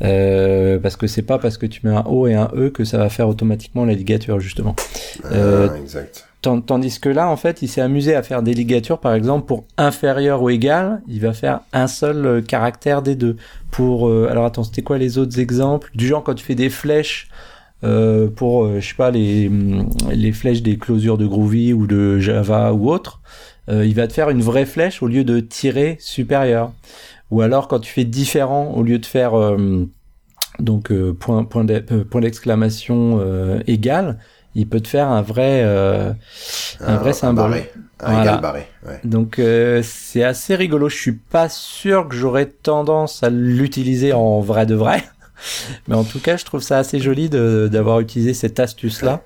Euh, parce que c'est pas parce que tu mets un O et un E que ça va faire automatiquement la ligature justement. Ah, exact. Tandis que là, en fait, il s'est amusé à faire des ligatures, par exemple, pour inférieur ou égal, il va faire un seul euh, caractère des deux. Pour, euh, alors attends, c'était quoi les autres exemples? Du genre quand tu fais des flèches euh, pour, euh, je sais pas, les, hum, les flèches des closures de Groovy ou de Java ou autre, il va te faire une vraie flèche au lieu de tirer supérieur. Ou alors quand tu fais différent, au lieu de faire donc point point d'e- point d'exclamation égal, il peut te faire un vrai euh, un vrai symbole. barré. Un Voilà. barré. Ouais. Donc euh, c'est assez rigolo. Je suis pas sûr que j'aurais tendance à l'utiliser en vrai de vrai, (laughs) mais en tout cas je trouve ça assez joli d'avoir utilisé cette astuce là.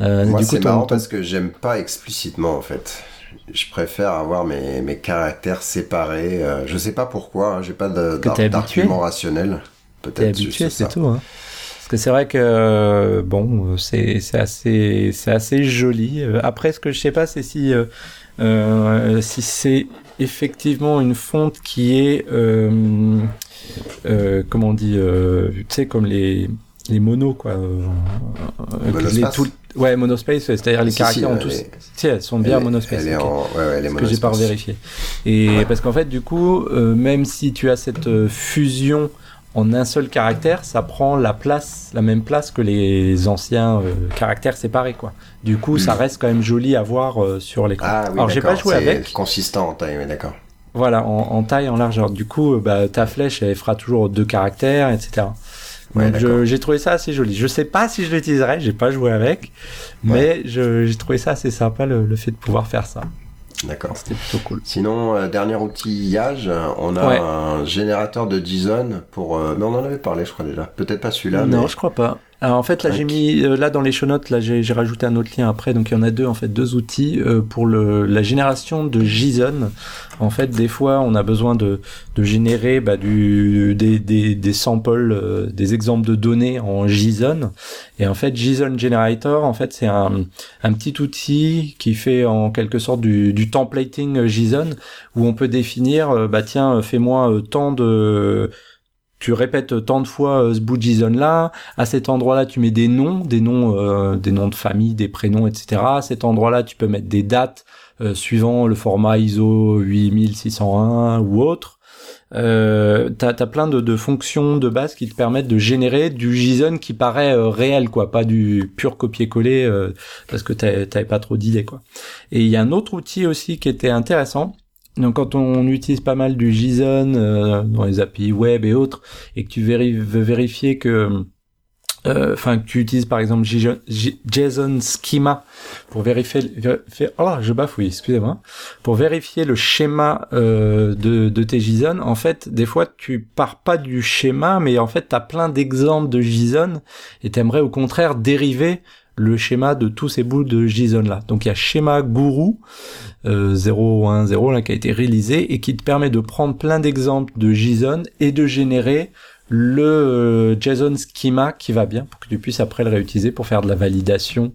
Euh, Moi, du coup, c'est marrant parce que j'aime pas explicitement en fait. Je préfère avoir mes, mes caractères séparés. euh, je sais pas pourquoi. hein, J'ai pas t'es habitué. d'argument rationnel. T'es Peut-être habitué, juste c'est tout. Hein. Que c'est vrai que euh, bon, c'est assez c'est assez joli. Euh, Après, ce que je sais pas, c'est si euh, si c'est effectivement une fonte qui est euh, euh, comment on dit, tu sais, comme les les monos quoi. les tout- ouais, monospace, ouais, c'est-à-dire les Si, caractères si, ont elle tous. est- Si, elles sont bien elle monospace. Elle est ok en. Ouais, ouais, elle est ce que j'ai pas vérifié. Et parce qu'en fait, du coup, même si tu as cette fusion en un seul caractère, ça prend la place, la même place que les anciens euh, caractères séparés, quoi. Du coup, ça reste quand même joli à voir euh, sur l'écran. Ah oui, Alors, j'ai pas joué avec. consistant en taille, d'accord. Voilà, en, en taille, en largeur. Du coup, euh, bah, ta flèche, elle fera toujours deux caractères, etc. Ouais, j'ai trouvé ça assez joli. Je sais pas si je l'utiliserai, j'ai pas joué avec, mais j'ai trouvé ça assez sympa le, le fait de pouvoir faire ça. D'accord. C'était plutôt cool. Sinon, euh, dernier outillage, on a Ouais. un générateur de JSON pour. euh, mais on en avait parlé, je crois déjà. Peut-être pas celui-là, Non, mais. je crois pas. Alors en fait, là j'ai mis euh, là dans les show notes, là j'ai j'ai rajouté un autre lien après, donc il y en a deux en fait, deux outils euh, pour le, la génération de JSON. En fait, des fois, on a besoin de, de générer bah, du, des, des, des samples, euh, des exemples de données en JSON. Et en fait, JSON Generator, en fait, c'est un, un petit outil qui fait en quelque sorte du, du templating JSON où on peut définir, bah tiens, fais-moi tant de tu répètes tant de fois euh, ce bout de JSON là, à cet endroit-là tu mets des noms, des noms, euh, des noms de famille, des prénoms, etc. À cet endroit-là tu peux mettre des dates euh, suivant le format ISO 8601 ou autre. Euh, t'as as plein de, de fonctions de base qui te permettent de générer du JSON qui paraît réel, quoi, pas du pur copier-coller parce que t'avais pas trop d'idées, quoi. Et il y a un autre outil aussi qui était intéressant. Donc quand on utilise pas mal du JSON euh, dans les API web et autres, et que tu veux vérifier que, euh, enfin que tu utilises par exemple JSON Schema pour vérifier, vérifier oh je bafouille, excusez-moi, pour vérifier le schéma euh, de, de tes JSON, en fait des fois tu pars pas du schéma, mais en fait t'as plein d'exemples de JSON et t'aimerais au contraire dériver le schéma de tous ces bouts de JSON là. Donc il y a schéma Guru euh, 010 là qui a été réalisé et qui te permet de prendre plein d'exemples de JSON et de générer le euh, JSON schema qui va bien pour que tu puisses après le réutiliser pour faire de la validation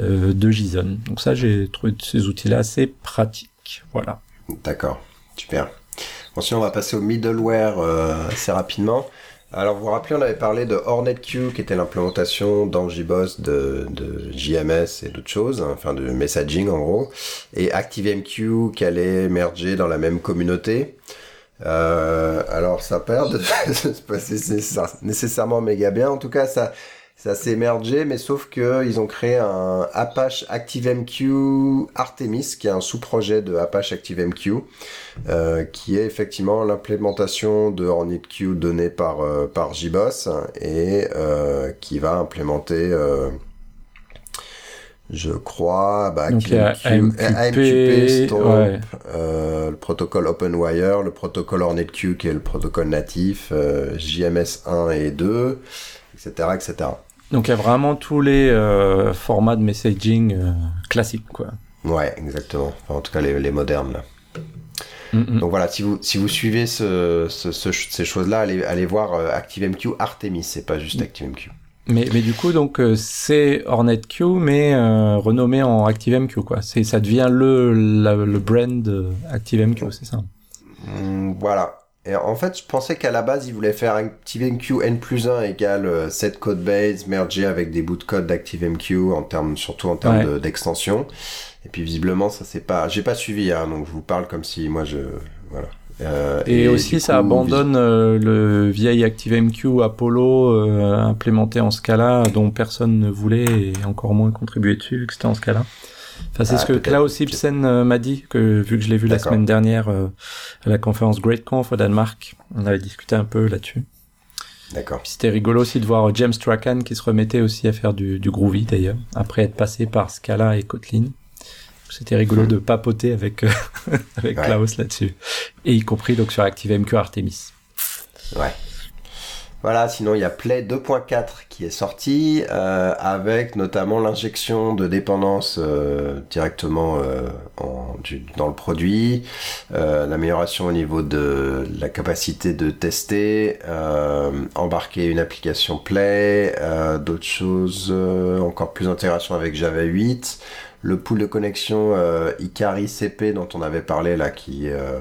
euh, de JSON. Donc ça j'ai trouvé ces outils là assez pratiques. Voilà. D'accord, super. Sinon, on va passer au middleware euh, assez rapidement. Alors, vous vous rappelez, on avait parlé de HornetQ, qui était l'implémentation dans JBoss de, de JMS et d'autres choses, hein, enfin de messaging en gros, et ActiveMQ qui allait merger dans la même communauté. Euh, alors, ça perd de (laughs) se passer nécessaire- nécessairement méga bien. En tout cas, ça, ça s'est mergé, mais sauf que ils ont créé un Apache ActiveMQ Artemis, qui est un sous-projet de Apache ActiveMQ, euh, qui est effectivement l'implémentation de HornetQ donnée par euh, par JBoss et euh, qui va implémenter euh, je crois, bah, Donc, AMQP, AMQP, Stomp, ouais. euh, le protocole OpenWire, le protocole HornetQ qui est le protocole natif, euh, JMS 1 et 2, etc., etc. Donc il y a vraiment tous les euh, formats de messaging euh, classiques quoi. Ouais, exactement. Enfin, en tout cas, les, les modernes, là. Mm, mm. Donc voilà, si vous, si vous suivez ce, ce- ce- ces choses-là, allez, allez voir euh, ActiveMQ Artemis, c'est pas juste ActiveMQ. Mais, mais du coup, donc c'est HornetQ, mais renommé en ActiveMQ, quoi. C'est, ça devient le, la- le brand ActiveMQ, c'est ça. Mm, voilà. Et en fait, je pensais qu'à la base, ils voulaient faire ActiveMQ n plus 1 égale 7 code base mergé avec des bouts de code d'ActiveMQ en termes, surtout en termes d'extension. et puis visiblement, ça c'est pas, j'ai pas suivi, hein, donc je vous parle comme si moi je, voilà. Euh, et, aussi, ça abandonne euh, le vieil ActiveMQ Apollo euh, implémenté en Scala, dont personne ne voulait et encore moins contribuer dessus, vu que c'était en Scala. Enfin, c'est ah, ce que Klaus Ibsen m'a dit, que vu que je l'ai vu la semaine dernière à la conférence GreatConf au Danemark, on avait discuté un peu là-dessus. D'accord. C'était rigolo aussi de voir James Strachan qui se remettait aussi à faire du, du Groovy d'ailleurs, après être passé par Scala et Kotlin. C'était rigolo de papoter avec, euh, (laughs) avec Klaus là-dessus. Et y compris donc sur ActiveMQ Artemis. Ouais. Voilà, sinon il y a Play 2.4 qui est sorti euh, avec notamment l'injection de dépendance euh, directement en, dans le produit, l'amélioration au niveau de la capacité de tester, embarquer une application Play, d'autres choses, encore plus d'intégration avec Java 8 le pool de connexion euh, Ikari CP dont on avait parlé là, qui, euh,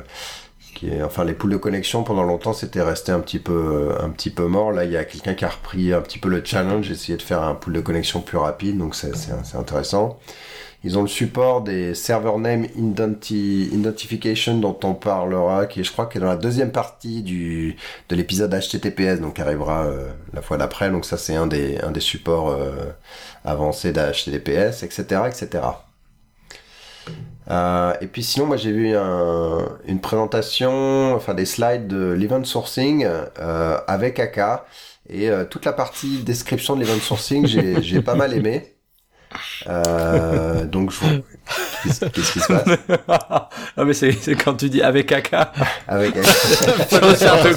enfin les pools de connexion pendant longtemps c'était resté un petit peu, un petit peu mort. Là il y a quelqu'un qui a repris un petit peu le challenge, essayer de faire un pool de connexion plus rapide, donc c'est intéressant. Ils ont le support des server name identification dont on parlera, qui je crois, qui est dans la deuxième partie de l'épisode HTTPS, donc arrivera euh, la fois d'après. Donc ça, c'est un des un des supports euh, avancés d'HTTPS, etc., etc. Euh, et puis sinon, moi j'ai vu un, une présentation, enfin des slides de l'event sourcing euh, avec AK et euh, toute la partie description de l'event sourcing, j'ai pas mal aimé. Euh, donc, qu'est-ce qui se passe? (laughs) Ah, mais c'est quand tu dis avec AK. Avec (laughs) AK. ça fait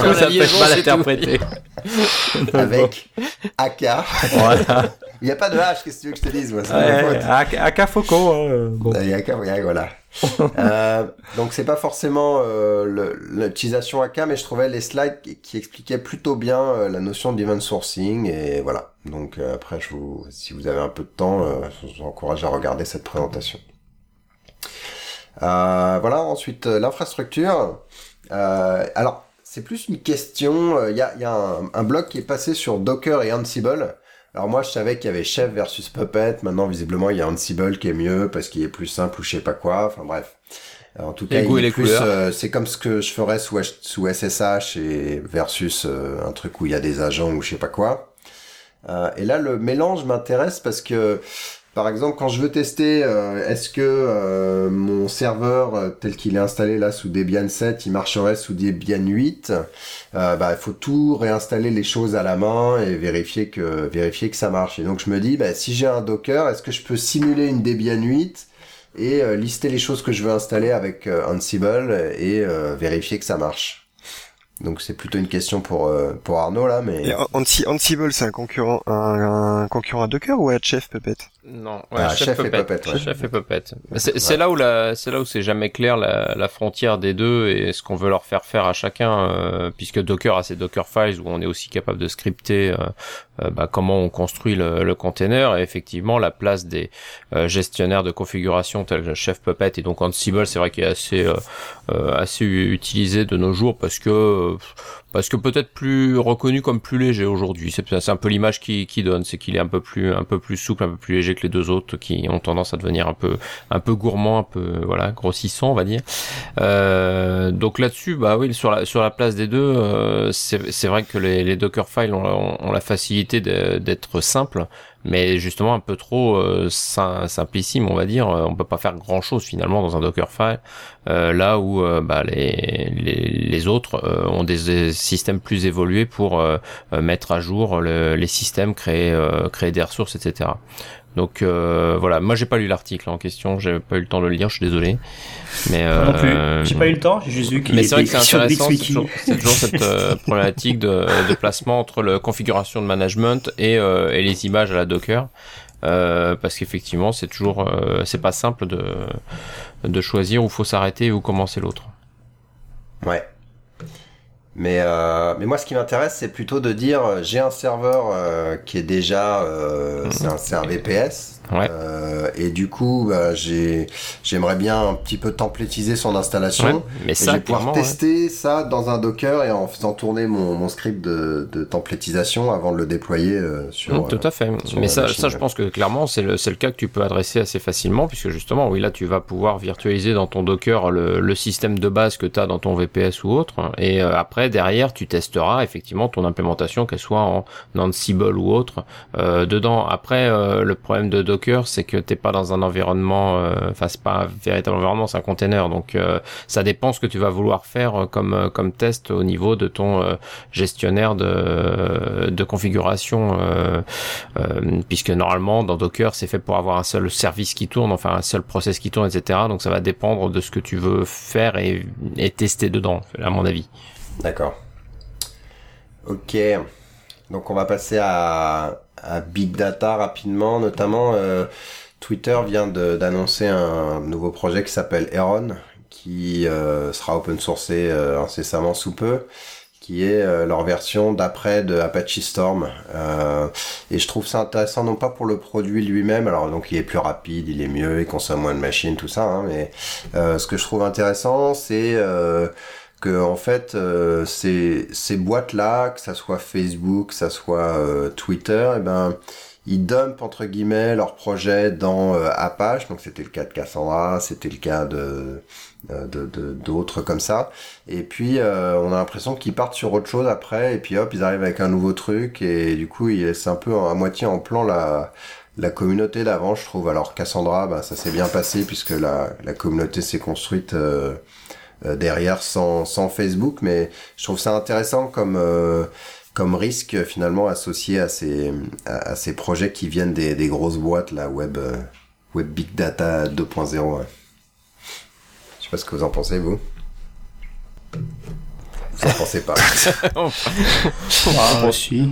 mal interpréter. (laughs) avec AK. Voilà. Il n'y a pas de H, qu'est-ce que tu veux que je te dise moi, ouais, AK Foucault. Hein, bon. AK, voilà. euh, donc c'est pas forcément euh, l'utilisation AK, mais je trouvais les slides qui, expliquaient plutôt bien euh, la notion d'event sourcing et voilà. Donc euh, après, je vous, si vous avez un peu de temps, euh, je vous encourage à regarder cette présentation. Voilà. Ensuite, l'infrastructure. alors c'est plus une question. Il y a, y a un, un, blog qui est passé sur Docker et Ansible. Alors moi, je savais qu'il y avait Chef versus Puppet. Maintenant, visiblement, il y a Ansible qui est mieux parce qu'il est plus simple ou je sais pas quoi. Enfin bref. En tout cas, euh, c'est comme ce que je ferais sous, sous SSH et versus euh, un truc où il y a des agents ou je sais pas quoi. Euh, et là, le mélange m'intéresse parce que par exemple, quand je veux tester, euh, est-ce que euh, mon serveur euh, tel qu'il est installé là sous Debian 7, il marcherait sous Debian 8 bah, il faut tout réinstaller les choses à la main et vérifier que vérifier que ça marche. Et donc je me dis, bah, si j'ai un Docker, est-ce que je peux simuler une Debian 8 et lister les choses que je veux installer avec Ansible et vérifier que ça marche? Donc c'est plutôt une question pour euh, pour Arnaud là, mais. Ansible, c'est un concurrent un, concurrent à Docker ou à Chef Puppet Non, ouais, ah, Chef, et Puppet. Chef et Puppet. C'est là où la c'est là où c'est jamais clair la, la, frontière des deux et ce qu'on veut leur faire faire à chacun, euh, puisque Docker a ses Docker files où on est aussi capable de scripter euh, bah, comment on construit le, le container et effectivement la place des gestionnaires de configuration tels Chef Puppet et donc Ansible, c'est vrai qu'il est assez assez utilisé de nos jours parce que parce que peut-être plus reconnu comme plus léger aujourd'hui. C'est un peu l'image qui, donne, c'est qu'il est un peu plus un peu plus souple, un peu plus léger que les deux autres qui ont tendance à devenir un peu un peu gourmand, un peu voilà grossissant on va dire. Euh, donc là-dessus, bah oui, sur la sur la place des deux, euh, c'est vrai que les, les Dockerfiles ont, ont la facilité d'être simples mais justement un peu trop euh, simplissime, on va dire. On peut pas faire grand chose finalement dans un Dockerfile, euh, là où euh, bah, les, autres euh, ont des, systèmes plus évolués pour mettre à jour les systèmes, créer, créer des ressources, etc. Donc euh, voilà, moi j'ai pas lu l'article en question, j'ai pas eu le temps de le lire, je suis désolé. Mais euh, non plus, j'ai pas eu le temps, j'ai juste vu qu'il Mais c'est vrai que c'est intéressant, c'est toujours, toujours, cette euh, (laughs) problématique de, de, placement entre la configuration de management et, euh, et les images à la Docker. Euh, parce qu'effectivement c'est toujours c'est pas simple de de choisir où faut s'arrêter ou commencer l'autre. Ouais. Mais, euh, mais moi, ce qui m'intéresse, c'est plutôt de dire, euh, j'ai un serveur euh, qui est déjà, euh, c'est un serveur VPS, Ouais. Euh, et du coup, bah, j'ai, j'aimerais bien un petit peu templétiser son installation. Ouais, mais Et ça, je vais pouvoir ouais. tester ça dans un Docker et en faisant tourner mon, mon script de, de templétisation avant de le déployer euh, sur. Mm, tout à fait. sur Mais ça, machine, ça, je pense que clairement, c'est le, c'est le cas que tu peux adresser assez facilement, puisque justement, oui, là, tu vas pouvoir virtualiser dans ton Docker le, le système de base que tu as dans ton VPS ou autre. Et euh, après, derrière, tu testeras effectivement ton implémentation, qu'elle soit en Ansible ou autre, euh, dedans. Après, euh, le problème de Docker, c'est que t'es pas dans un environnement, euh, enfin, c'est pas un véritable environnement, c'est un container. Donc, euh, ça dépend ce que tu vas vouloir faire euh, comme, comme test au niveau de ton gestionnaire de, de configuration. puisque normalement dans Docker c'est fait pour avoir un seul service qui tourne, enfin un seul process qui tourne, etc. Donc ça va dépendre de ce que tu veux faire et, et tester dedans, à mon avis. D'accord. Ok. Donc on va passer à, Big Data rapidement. Notamment, euh, Twitter vient d'annoncer un nouveau projet qui s'appelle Heron, qui euh, sera open sourcé euh, incessamment sous peu, qui est euh, leur version d'après de Apache Storm. Euh, et je trouve ça intéressant non pas pour le produit lui-même, alors donc il est plus rapide, il est mieux, il consomme moins de machines, tout ça, hein, mais euh, ce que je trouve intéressant, c'est euh, que en fait euh, ces, ces boîtes là que ça soit Facebook que ça soit euh, Twitter et ben ils dumpent entre guillemets leurs projets dans euh, Apache. Donc c'était le cas de Cassandra c'était le cas de euh, de de- d'autres comme ça. Et puis euh, on a l'impression qu'ils partent sur autre chose après. Et puis hop ils arrivent avec un nouveau truc. Et du coup ils laissent un peu à moitié en plan la la communauté d'avant je trouve. Alors Cassandra bah, ça s'est bien passé puisque la la communauté s'est construite euh, derrière sans, sans Facebook, mais je trouve ça intéressant comme, euh, comme risque euh, finalement associé à ces, à, ces projets qui viennent des, des grosses boîtes, la web, euh, web big data 2.0. ouais. Je sais pas ce que vous en pensez, vous. Vous en pensez pas. (laughs) Ah, si.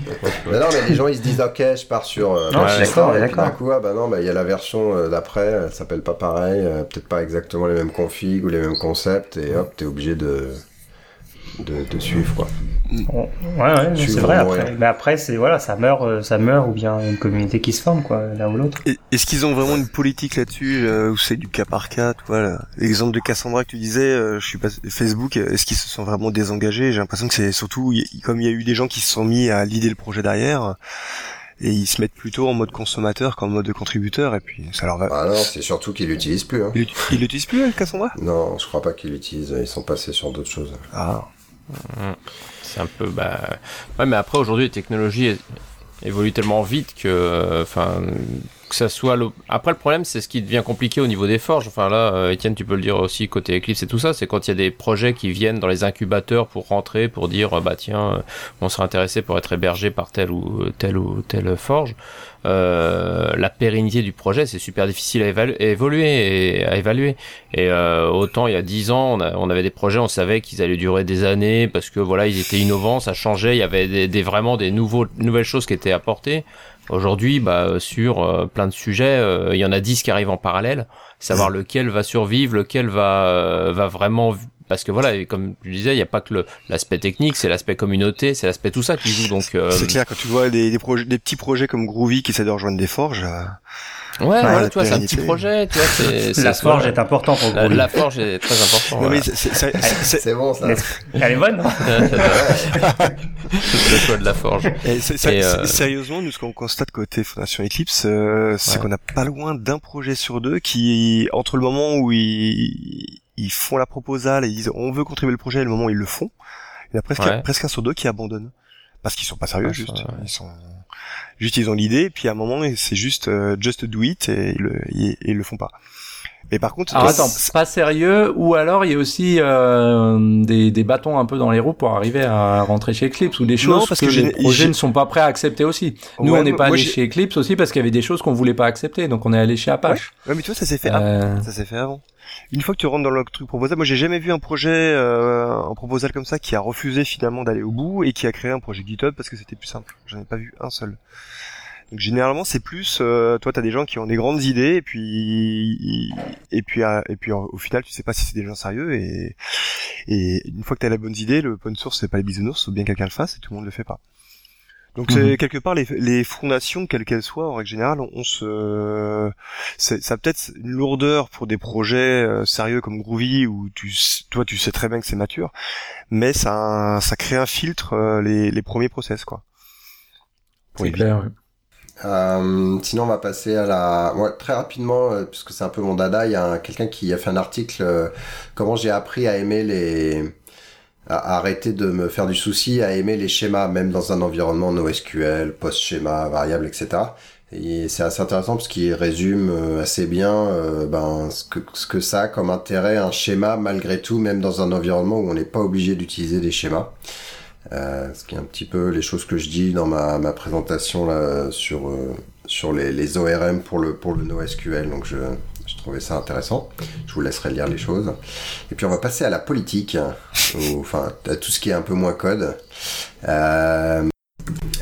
mais non, mais les gens ils se disent ok, je pars sur. euh, Non, je Storm, d'accord, et puis d'accord. D'un coup, ah bah non, bah il y a la version euh, d'après, elle s'appelle pas pareil, euh, peut-être pas exactement les mêmes configs ou les mêmes concepts, et hop, t'es obligé de, de, de suivre quoi. Ouais, ouais, c'est vrai. Après, mais après, c'est voilà, ça meurt, euh, ça meurt, ou bien une communauté qui se forme, quoi, l'un ou l'autre. Et- Est-ce qu'ils ont vraiment une politique là-dessus euh, ou c'est du cas par cas tu vois, là? L'exemple de Cassandra que tu disais, euh, je suis pas Facebook. Est-ce qu'ils se sont vraiment désengagés? J'ai l'impression que c'est surtout y- comme il y a eu des gens qui se sont mis à l'idée le projet derrière et ils se mettent plutôt en mode consommateur qu'en mode contributeur et puis ça leur va. Ah non, c'est surtout qu'ils l'utilisent plus. Hein. Ils l'ut- Ils l'utilisent plus, Cassandra? Non, je crois pas qu'ils l'utilisent. Ils sont passés sur d'autres choses. Ah. C'est un peu, bah, ouais, mais après aujourd'hui les technologies évoluent tellement vite que, euh, enfin, que ça soit le... après le problème c'est ce qui devient compliqué au niveau des forges. Enfin là, euh, Étienne, tu peux le dire aussi côté Eclipse et tout ça, c'est quand il y a des projets qui viennent dans les incubateurs pour rentrer, pour dire euh, bah tiens, euh, on serait intéressé pour être hébergé par telle ou telle ou telle forge. Euh, la pérennité du projet c'est super difficile à, évalu- à évoluer et à évaluer. Et euh, autant il y a 10 ans, on avait des projets, on savait qu'ils allaient durer des années parce que voilà, ils étaient innovants, ça changeait, il y avait des, des- vraiment des nouveaux, nouvelles choses qui étaient apportées. Aujourd'hui, bah, sur euh, plein de sujets, euh, il y en a 10 qui arrivent en parallèle. Savoir lequel va survivre, lequel va euh, va vraiment parce que voilà, comme je disais, il n'y a pas que le- l'aspect technique, c'est l'aspect communauté, c'est l'aspect tout ça qui joue. Donc euh, C'est clair quand tu vois des, des, projets, des petits projets comme Groovy qui essaient de rejoindre des forges. Euh, ouais, voilà, la tu vois, c'est un petit projet, tu vois, c'est (laughs) c'est- La forge voilà. est important pour la, la forge est très important. Non voilà. mais c'est- c'est- c'est- c'est- C'est bon ça. Elle est bonne, non (laughs) le choix de la forge. Et c'est- c'est- Et, euh, Sérieusement, nous ce qu'on constate côté Fondation Eclipse, euh, c'est Ouais. qu'on n'a pas loin d'un projet sur deux qui, entre le moment où ils, ils font la proposale et ils disent on veut contribuer le projet et le moment où ils le font, il y en a presque, Ouais. presque un sur deux qui abandonnent. Parce qu'ils sont pas sérieux, Ouais, juste. ça, ouais. Ils sont, juste ils ont l'idée, puis à un moment c'est juste euh, just do it et ils le, ils, ils le font pas. Mais par contre, Alors c'est- attends, pas sérieux, ou alors il y a aussi euh, des, des bâtons un peu dans les roues pour arriver à rentrer chez Eclipse, ou des Non, choses parce que, que les projets ne sont pas prêts à accepter aussi. Nous, Ouais, on n'est pas allé chez Eclipse aussi parce qu'il y avait des choses qu'on voulait pas accepter, donc on est allé chez Apache. Ouais, mais tu vois, ça s'est fait. Euh, Ça s'est fait avant. Une fois que tu rentres dans le truc proposal, moi j'ai jamais vu un projet euh, en proposal comme ça qui a refusé finalement d'aller au bout et qui a créé un projet GitHub parce que c'était plus simple. J'en ai pas vu un seul. Donc généralement c'est plus, euh, toi t'as des gens qui ont des grandes idées et puis et puis euh, et puis au final tu sais pas si c'est des gens sérieux et et une fois que t'as la bonne idée, le open source c'est pas les bisounours, faut bien que quelqu'un le fasse et tout le monde le fait pas. Donc c'est quelque part les, les fondations, quelles qu'elles soient, en règle générale, on, se, c'est- ça a peut-être une lourdeur pour des projets euh, sérieux comme Groovy où tu, toi tu sais très bien que c'est mature, mais ça, ça crée un filtre euh, les, les premiers process quoi. C'est clair. ouais. Euh, sinon, on va passer à la. Ouais, très rapidement, euh, puisque c'est un peu mon dada, il y a un- quelqu'un qui a fait un article euh, comment j'ai appris à aimer les. À arrêter de me faire du souci, à aimer les schémas, même dans un environnement NoSQL, post-schéma, variable, etc. Et c'est assez intéressant parce qu'il résume euh, assez bien euh, ben, ce, que, ce que ça a comme intérêt un schéma malgré tout, même dans un environnement où on n'est pas obligé d'utiliser des schémas. Euh, ce qui est un petit peu les choses que je dis dans ma, ma présentation là, sur, euh, sur les, les ORM pour le, pour le NoSQL. Donc je, je trouvais ça intéressant. Je vous laisserai lire les choses. Et puis on va passer à la politique, hein, enfin à tout ce qui est un peu moins code. Euh,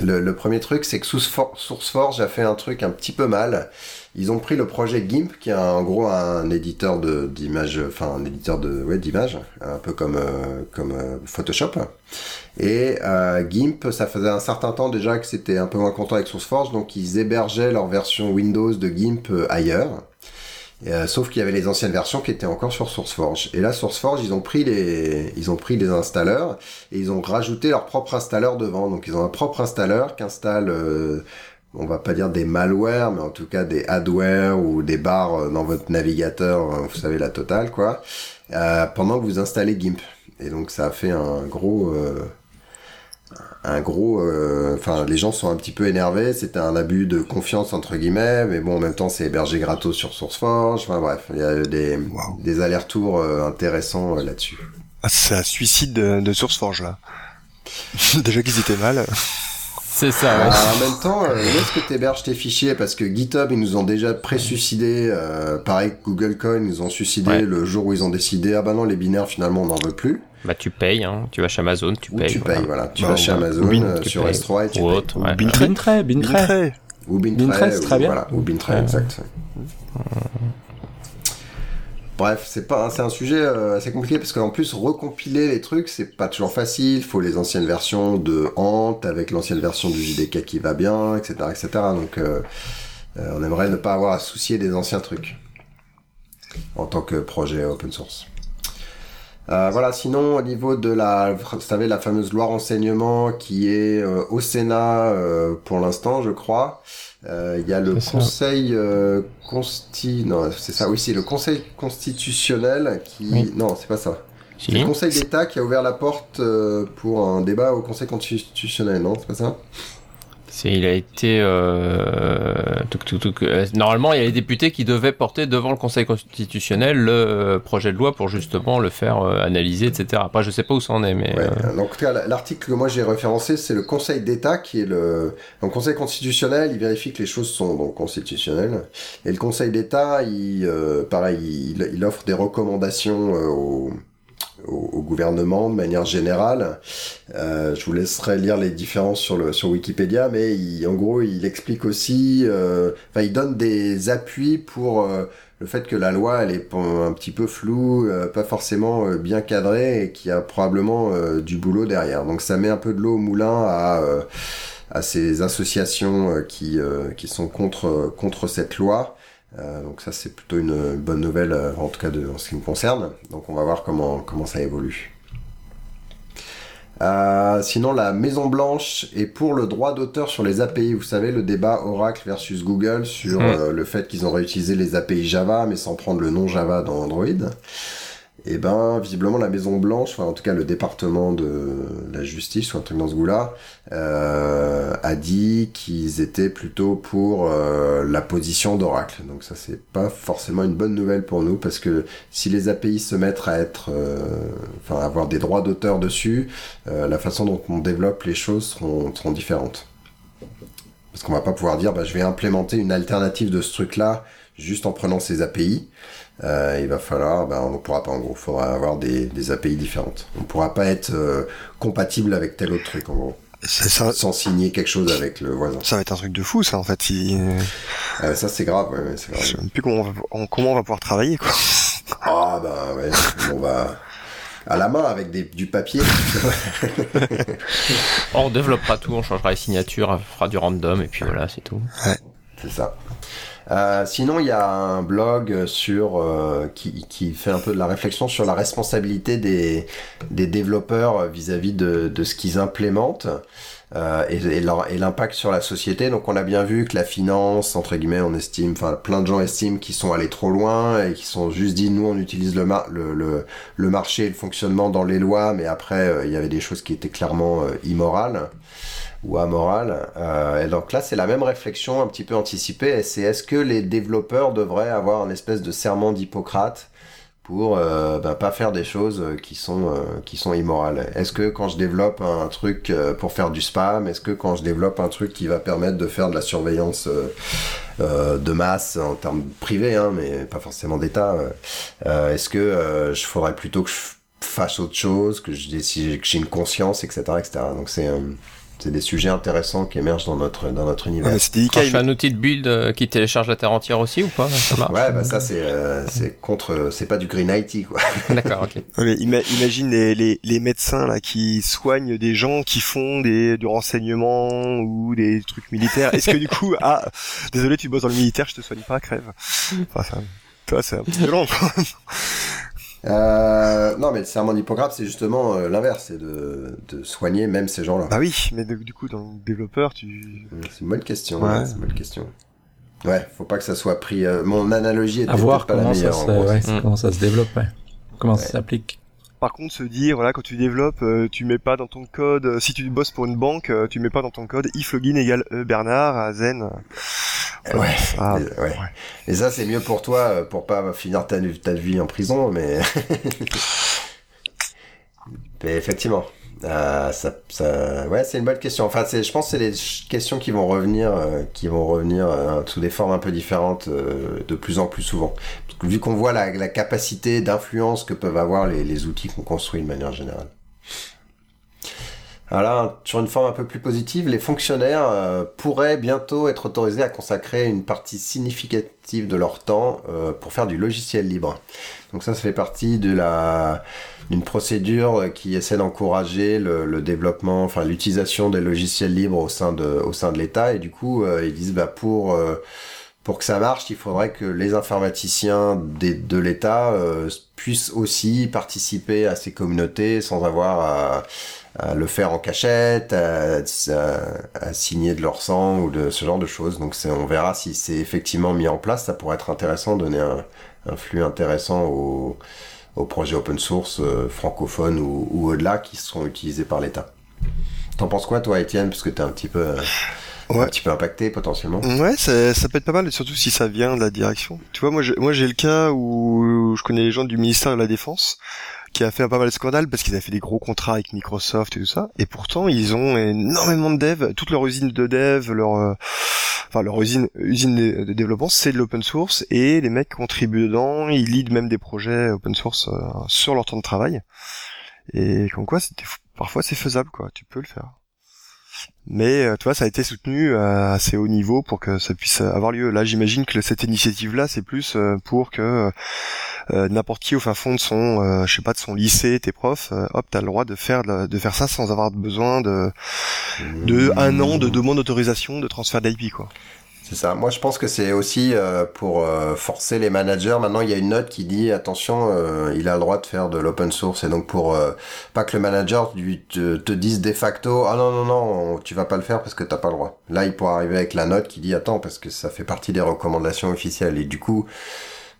le, premier truc, c'est que SourceFor- SourceForge a fait un truc un petit peu mal. Ils ont pris le projet GIMP, qui est en gros un éditeur d'images, enfin un éditeur de ouais d'images, un peu comme euh, comme euh, Photoshop. Et GIMP, ça faisait un certain temps déjà que c'était un peu moins content avec SourceForge, donc ils hébergeaient leur version Windows de GIMP ailleurs. Euh, sauf qu'il y avait les anciennes versions qui étaient encore sur SourceForge. Et là, SourceForge, ils ont pris les, ils ont pris les installeurs et ils ont rajouté leur propre installeur devant. Donc ils ont un propre installeur qui installe, euh, on va pas dire des malwares, mais en tout cas des adware ou des barres euh, dans votre navigateur, euh, vous savez la totale quoi, euh, pendant que vous installez GIMP. Et donc ça a fait un gros, euh, un gros, euh, enfin les gens sont un petit peu énervés. C'était un abus de confiance entre guillemets, mais bon en même temps c'est hébergé gratos sur SourceForge. Enfin bref, il y a eu des, Wow. des allers-retours euh, intéressants euh, là-dessus. Ah, c'est un suicide de, de SourceForge là. (laughs) Déjà qu'ils étaient mal. C'est ça, ouais. Ah, en même temps, euh, où est-ce que tu héberges tes fichiers? Parce que GitHub, ils nous ont déjà pré-suicidé. euh, pareil que Google Coin, ils nous ont suicidé Ouais. le jour où ils ont décidé ah bah non, les binaires finalement on n'en veut plus. Bah tu payes, hein. tu vas chez Amazon, tu Ou payes. tu voilà. payes, voilà. Tu Bah, vas ou- chez ou Amazon, Bin, euh, tu sur payes. S3 et tu Ou payes. autre, Ou ouais. Bintray. Bintray, Bintray. Bintray. Ou Bintray. Bintray, c'est ou- très bien. Voilà, ou Bintray, Ouais. exact. Bref, c'est pas, c'est un sujet euh, assez compliqué parce qu'en plus recompiler les trucs c'est pas toujours facile. Faut les anciennes versions de Ant avec l'ancienne version du JDK qui va bien, etc., etc. Donc euh, euh, on aimerait ne pas avoir à soucier des anciens trucs en tant que projet open source. Euh, voilà, sinon au niveau de la, vous savez, la fameuse loi renseignement qui est euh, au Sénat euh, pour l'instant, je crois. Euh, Il y a le. Conseil euh, consti, non, c'est ça, oui, c'est le Conseil constitutionnel qui, Oui. non, c'est pas ça. Si. C'est le Conseil d'État qui a ouvert la porte euh, pour un débat au Conseil constitutionnel, non, c'est pas ça? Il a été. Euh, euh, normalement, il y a les députés qui devaient porter devant le Conseil constitutionnel le euh, projet de loi pour justement le faire euh, analyser, etc. Après, je sais pas où ça en est, mais. Ouais. euh, en tout cas, l'article que moi j'ai référencé, c'est le Conseil d'État qui est le. Donc, le Conseil constitutionnel, il vérifie que les choses sont donc constitutionnelles. Et le Conseil d'État, il, euh, pareil, il, il offre des recommandations euh, au, gouvernement de manière générale. Euh, je vous laisserai lire les différences sur le sur Wikipédia, mais il, en gros, il explique aussi. euh, Enfin, il donne des appuis pour. euh, le fait que la loi elle est un petit peu floue, euh, pas forcément euh, bien cadrée et qu'il y a probablement euh, du boulot derrière. Donc ça met un peu de l'eau au moulin à, à ces associations qui, qui sont contre, contre cette loi. Euh, donc ça c'est plutôt une, une bonne nouvelle euh, en tout cas de, en ce qui me concerne. Donc on va voir comment, comment ça évolue. Euh, sinon, la Maison Blanche est pour le droit d'auteur sur les API. Vous savez, le débat Oracle versus Google sur euh, le fait qu'ils ont réutilisé les API Java, mais sans prendre le nom Java dans Android. Et ben, visiblement, la Maison Blanche, enfin, en tout cas le département de la justice ou un truc dans ce goût-là, euh, a dit qu'ils étaient plutôt pour euh, la position d'Oracle. Donc ça, c'est pas forcément une bonne nouvelle pour nous parce que si les API se mettent à être, euh, enfin, à avoir des droits d'auteur dessus, la façon dont on développe les choses seront, seront différentes. Parce qu'on va pas pouvoir dire, bah, je vais implémenter une alternative de ce truc-là juste en prenant ces API. Euh, il va falloir, bah, on ne pourra pas en gros, il faudra avoir des, des API différentes. On ne pourra pas être euh, compatible avec tel autre truc en gros, Ça, ça, sans signer quelque chose avec le voisin. ça va être un truc de fou, ça, en fait. Si... Euh, ça c'est grave, ouais, ouais, c'est Je sais grave. plus comment on va, en- comment on va pouvoir travailler, quoi. Ah bah ouais, bon bah, à la main avec des, du papier. (laughs) on développera tout, on changera les signatures, on fera du random et puis voilà, c'est tout. Ouais, c'est ça. Euh, sinon, il y a un blog sur euh, qui, qui, fait un peu de la réflexion sur la responsabilité des, des développeurs vis-à-vis de, de, ce qu'ils implémentent euh, et, et l'impact sur la société. Donc, on a bien vu que la finance, entre guillemets, on estime, enfin, plein de gens estiment qu'ils sont allés trop loin et qui sont juste dit, nous, on utilise le, le, le, le, marché et le fonctionnement dans les lois, mais après, euh, il y avait des choses qui étaient clairement euh, immorales ou amoral. Euh, et donc là, c'est la même réflexion un petit peu anticipée. C'est est-ce que les développeurs devraient avoir un espèce de serment d'Hippocrate pour euh, ben, pas faire des choses qui sont euh, qui sont immorales? Est-ce que quand je développe un truc euh, pour faire du spam, est-ce que quand je développe un truc qui va permettre de faire de la surveillance euh, de masse en termes privés, hein, mais pas forcément d'État, est-ce que je ferais plutôt que je fasse autre chose, que j'ai une conscience, etc., etc. Donc c'est c'est des sujets intéressants qui émergent dans notre dans notre univers. Ouais, c'est je fais un outil de build euh, qui télécharge la terre entière aussi ou pas ça marche Ouais, bah ça c'est euh, c'est contre c'est pas du green IT quoi. (laughs) D'accord, OK. imagine les, les, les médecins là qui soignent des gens qui font des du renseignement ou des trucs militaires. Est-ce que du coup (laughs) ah désolé tu bosses dans le militaire, je te soigne pas, crève. Enfin ça c'est un peu violent quoi. Euh, non, mais le serment d'Hippocrate, c'est justement euh, l'inverse, c'est de, de, soigner même ces gens-là. Bah oui, mais du coup, dans le développeur, tu... C'est une bonne question, ouais. c'est une bonne question. Ouais, faut pas que ça soit pris... Euh, mon analogie est peut-être pas la meilleure. Ça se, ouais, Comment ça se développe, ouais. Comment ça s'applique. Par contre, se dire, voilà, quand tu développes, euh, tu mets pas dans ton code, si tu bosses pour une banque, tu mets pas dans ton code if login égale e Bernard à Zen. Ouais, ah, ouais. Et ça, c'est mieux pour toi, euh, pour pas finir ta, ta vie en prison, mais... (laughs) mais effectivement, euh, ça, ça, ouais, c'est une bonne question. Enfin, c'est, je pense, que c'est des questions qui vont revenir, euh, qui vont revenir euh, sous des formes un peu différentes de plus en plus souvent. Parce que, vu qu'on voit la, la capacité d'influence que peuvent avoir les, les outils qu'on construit de manière générale. Alors sur une forme un peu plus positive, les fonctionnaires euh, pourraient bientôt être autorisés à consacrer une partie significative de leur temps euh, pour faire du logiciel libre. Donc ça, ça fait partie de la d'une procédure qui essaie d'encourager le, développement, enfin l'utilisation des logiciels libres au sein de au sein de l'État. Et du coup, euh, ils disent bah pour pour que ça marche, il faudrait que les informaticiens de l'État puissent aussi participer à ces communautés sans avoir à le faire en cachette, à, à, signer de leur sang ou de ce genre de choses. Donc on verra si c'est effectivement mis en place. Ça pourrait être intéressant, donner un, un flux intéressant aux, aux projets open source euh, francophones ou, ou au-delà qui seront utilisés par l'État. T'en penses quoi toi, Étienne, parce que t'es un petit peu euh, ouais. un petit peu impacté potentiellement? Ouais, ça, ça peut être pas mal, surtout si ça vient de la direction. Tu vois, moi, moi, j'ai le cas où je connais les gens du ministère de la Défense qui a fait un pas mal de scandales parce qu'ils avaient fait des gros contrats avec Microsoft et tout ça. Et pourtant, ils ont énormément de devs. Toute leur usine de dev, leur, euh, enfin leur usine, usine de, développement, c'est de l'open source et les mecs contribuent dedans. Ils lead même des projets open source euh, sur leur temps de travail. Et comme quoi, parfois c'est faisable, quoi. Tu peux le faire mais euh, tu vois ça a été soutenu à assez haut niveau pour que ça puisse avoir lieu. Là j'imagine que cette initiative là c'est plus euh, pour que euh, n'importe qui au fin fond de son je sais pas de son lycée tes profs hop t'as le droit de faire de, faire ça sans avoir besoin de de un an de demande d'autorisation de transfert d'IP quoi c'est ça. Moi, je pense que c'est aussi euh, pour euh, forcer les managers. Maintenant, il y a une note qui dit attention, euh, il a le droit de faire de l'open source. Et donc, pour pas que le manager te, dise de facto, ah non non non, tu vas pas le faire parce que t'as pas le droit. Là, il pourra arriver avec la note qui dit attends parce que ça fait partie des recommandations officielles. Et du coup,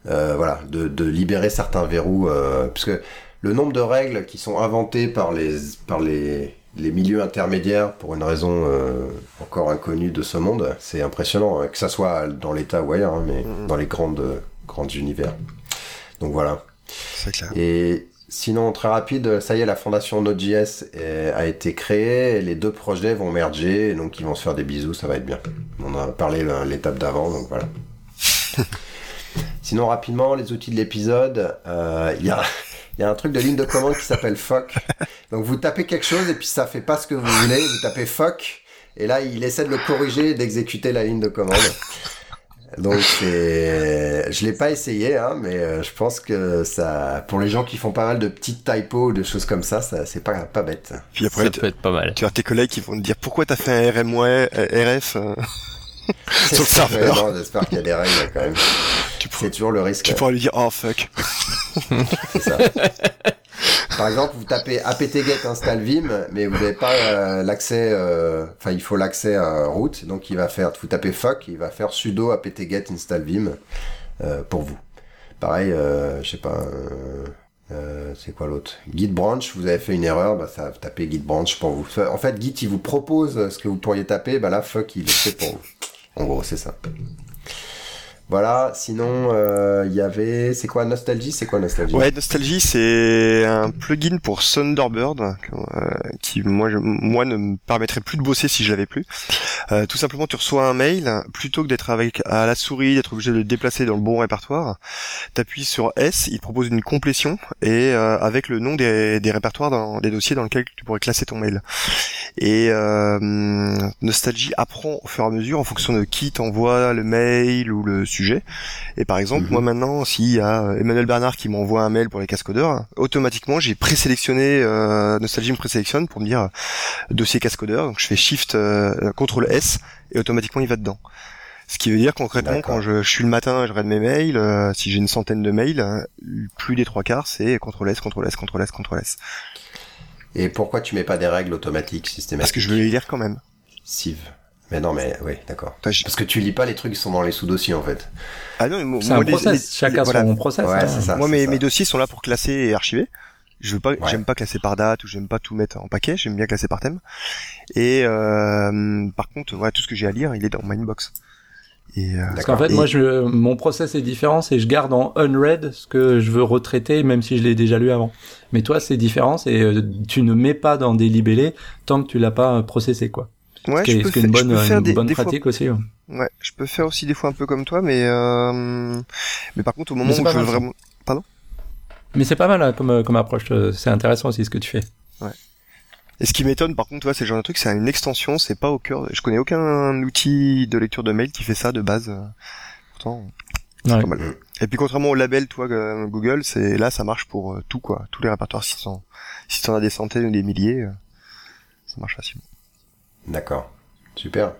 voilà, de, de, libérer certains verrous, parce que le nombre de règles qui sont inventées par les par les les milieux intermédiaires, pour une raison euh, encore inconnue de ce monde, c'est impressionnant, hein, que ça soit dans l'État ou ailleurs, hein, mais mm-hmm. dans les grandes, grandes univers. Donc voilà. C'est clair. Et sinon, très rapide, ça y est, la fondation Node.js a été créée, les deux projets vont merger, donc ils vont se faire des bisous, ça va être bien. On a parlé l'étape d'avant, donc voilà. (laughs) sinon, rapidement, les outils de l'épisode, euh, il y a il y a un truc de ligne de commande qui s'appelle fuck. Donc vous tapez quelque chose et puis ça fait pas ce que vous voulez, vous tapez fuck et là il essaie de le corriger et d'exécuter la ligne de commande. Donc c'est, je l'ai pas essayé, hein, mais euh, je pense que ça, pour les gens qui font pas mal de petites typos, de choses comme ça, ça c'est pas pas bête. Puis après, ça tu peut être pas mal. tu as tes collègues qui vont te dire pourquoi t'as fait un RM ouais, euh, RF euh, (laughs) sur le serveur. Non, J'espère qu'il y a des règles quand même. Tu, C'est toujours le risque. tu pourras lui dire oh fuck. (laughs) C'est ça. Par exemple, vous tapez apt-get install vim, mais vous n'avez pas euh, l'accès. euh, Enfin, il faut l'accès à root, donc il va faire. Vous tapez fuck, il va faire sudo apt-get install vim euh, pour vous. Pareil, je sais pas. c'est quoi l'autre? Git branch, vous avez fait une erreur, bah ça, tapez git branch pour vous. En fait, Git il vous propose ce que vous pourriez taper, bah là fuck il le fait pour vous. En gros, c'est ça. Voilà. Sinon, euh, il y avait, c'est quoi Nostalgie C'est quoi Nostalgie? Ouais, Nostalgie, c'est un plugin pour Thunderbird euh, qui, moi, je- moi, ne me permettrait plus de bosser si je l'avais plus. Euh, tout simplement, tu reçois un mail plutôt que d'être avec à la souris, d'être obligé de le déplacer dans le bon répertoire. T'appuies sur S, il propose une complétion et euh, avec le nom des, des répertoires dans des dossiers dans lesquels tu pourrais classer ton mail. Et euh, Nostalgie apprend au fur et à mesure en fonction de qui t'envoie le mail ou le sujet. Et par exemple, Mhm. moi maintenant, s'il y a euh, Emmanuel Bernard qui m'envoie un mail pour les cascodeurs, automatiquement j'ai présélectionné, euh, Nostalgie me présélectionne pour me dire euh, dossier cascodeur. Donc je fais Shift euh, CTRL S et automatiquement il va dedans. Ce qui veut dire concrètement quand je, je suis le matin, je regarde mes mails, euh, si j'ai une centaine de mails, euh, plus des trois quarts c'est CTRL S, CTRL S, CTRL S, CTRL S. Et pourquoi tu mets pas des règles automatiques systématiques? Parce que je veux les lire quand même. Civ. Mais non, mais oui, d'accord. Enfin, je- Parce que tu lis pas les trucs qui sont dans les sous-dossiers en fait. Ah non, mais moi, un les- process. les- Chacun voilà. son process. Ouais, hein. c'est ça. Moi, c'est mes, ça. mes dossiers sont là pour classer et archiver. Je veux pas, Ouais. j'aime pas classer par date ou j'aime pas tout mettre en paquet. J'aime bien classer par thème. Et euh, par contre, voilà, tout ce que j'ai à lire, il est dans ma inbox. Et euh, Parce qu'en fait, Et- moi, je, mon process est différent, c'est je garde en unread ce que je veux retraiter, même si je l'ai déjà lu avant. Mais toi, c'est différent, c'est euh, tu ne mets pas dans des libellés tant que tu l'as pas processé, quoi. Ouais, ce qui est, une bonne, une des, bonne des fois- pratique aussi. ouais. ouais, je peux faire aussi des fois un peu comme toi, mais euh, mais par contre, au moment où je veux vraiment, Mais c'est pas mal hein, comme, euh, comme approche, euh, c'est intéressant aussi ce que tu fais. Et ce qui m'étonne, par contre, tu vois, c'est le genre de truc, c'est une extension, c'est pas au cœur. Je connais aucun outil de lecture de mail qui fait ça de base. euh, Pourtant, c'est Ouais. pas mal. Et puis contrairement au label, toi, Google, c'est là, ça marche pour tout, quoi. Tous les répertoires, si t'en, si t'en as des centaines ou des milliers, ça marche facilement. D'accord. Super.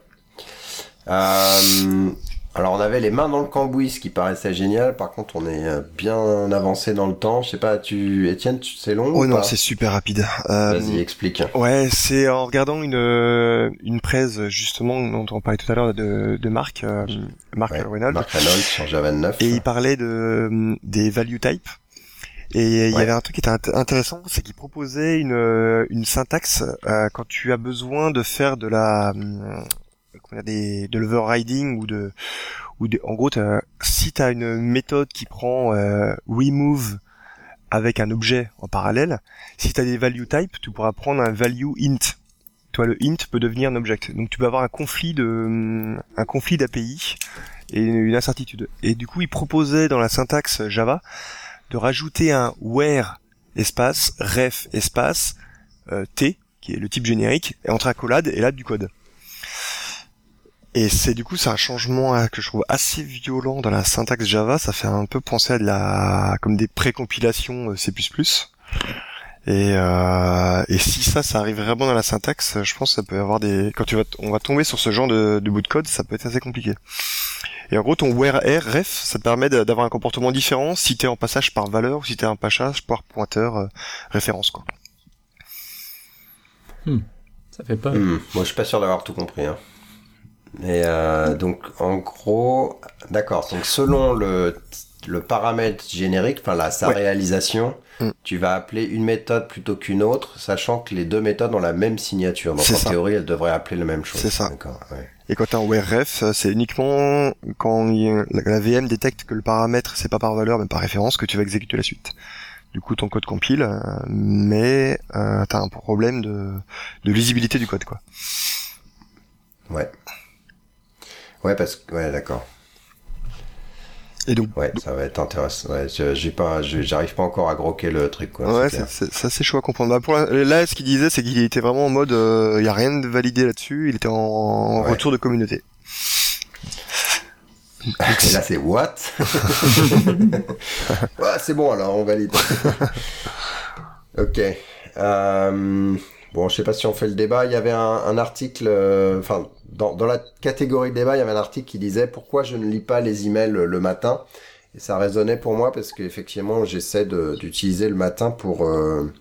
Euh, alors on avait les mains dans le cambouis, ce qui paraissait génial. Par contre, on est euh, bien avancé dans le temps. Je sais pas, tu, Étienne, tu- c'est long Oh ou non, c'est super rapide. Euh, Vas-y, explique. Ouais, c'est en regardant une euh, une presse justement dont on parlait tout à l'heure de, de Marc, euh, Marc Ouais, Reynolds, Marc Reynolds sur Java 9. et il parlait de des value types. Et il y avait un truc qui était int- intéressant, c'est qu'il proposait une euh, une syntaxe euh, quand tu as besoin de faire de la dire, des de l'overriding ou de ou de, en gros si tu as une méthode qui prend euh, remove avec un objet en parallèle, si tu as des value types, tu pourras prendre un value int. Toi, le int peut devenir un object. Donc tu peux avoir un conflit de hum, un conflit d'API et une incertitude. Et du coup, il proposait dans la syntaxe Java de rajouter un where espace ref espace euh, t qui est le type générique entre accolades et là du code. Et c'est du coup c'est un changement euh, que je trouve assez violent dans la syntaxe Java. Ça fait un peu penser à de la comme des précompilations euh, C++. Et, euh, et si ça, ça arrive vraiment dans la syntaxe, je pense que ça peut avoir des. Quand tu vas, on va tomber sur ce genre de, de bout de code, ça peut être assez compliqué. Et en gros, ton where r ref, ça te permet d'avoir un comportement différent si t'es en passage par valeur ou si t'es en passage par pointeur euh, référence quoi. Ça fait pas. Hmm, Moi, je suis pas sûr d'avoir tout compris. Hein. Et euh, donc, en gros, d'accord. Donc, selon le, le paramètre générique, enfin la sa Ouais. réalisation, Hmm. tu vas appeler une méthode plutôt qu'une autre, sachant que les deux méthodes ont la même signature. Donc, en ça. théorie, elles devraient appeler la même chose. C'est ça. D'accord. Ouais. Et quand t'as un where ref, c'est uniquement quand la VM détecte que le paramètre c'est pas par valeur mais par référence que tu vas exécuter la suite. Du coup, ton code compile, euh, mais euh, t'as un problème de, de lisibilité du code quoi. Ouais. Ouais, parce que ouais, d'accord. Et donc Ouais, ça va être intéressant. Ouais, j'ai pas, j'arrive pas encore à groquer le truc. Quoi, Ouais, c'est c'est clair. c'est- chaud à comprendre. Bah, pour la- là, ce qu'il disait, c'est qu'il était vraiment en mode, il y a rien de validé là-dessus. Il était en Ouais. retour de communauté. (laughs) Et là, c'est what? (laughs) Ouais, C'est bon, alors on valide. (laughs) ok. Euh, bon, je sais pas si on fait le débat. Il y avait un, un article, euh, enfin, dans, dans la catégorie débat, il y avait un article qui disait pourquoi je ne lis pas les emails le matin? Et ça résonnait pour moi parce qu'effectivement, j'essaie d'utiliser le matin pour euh,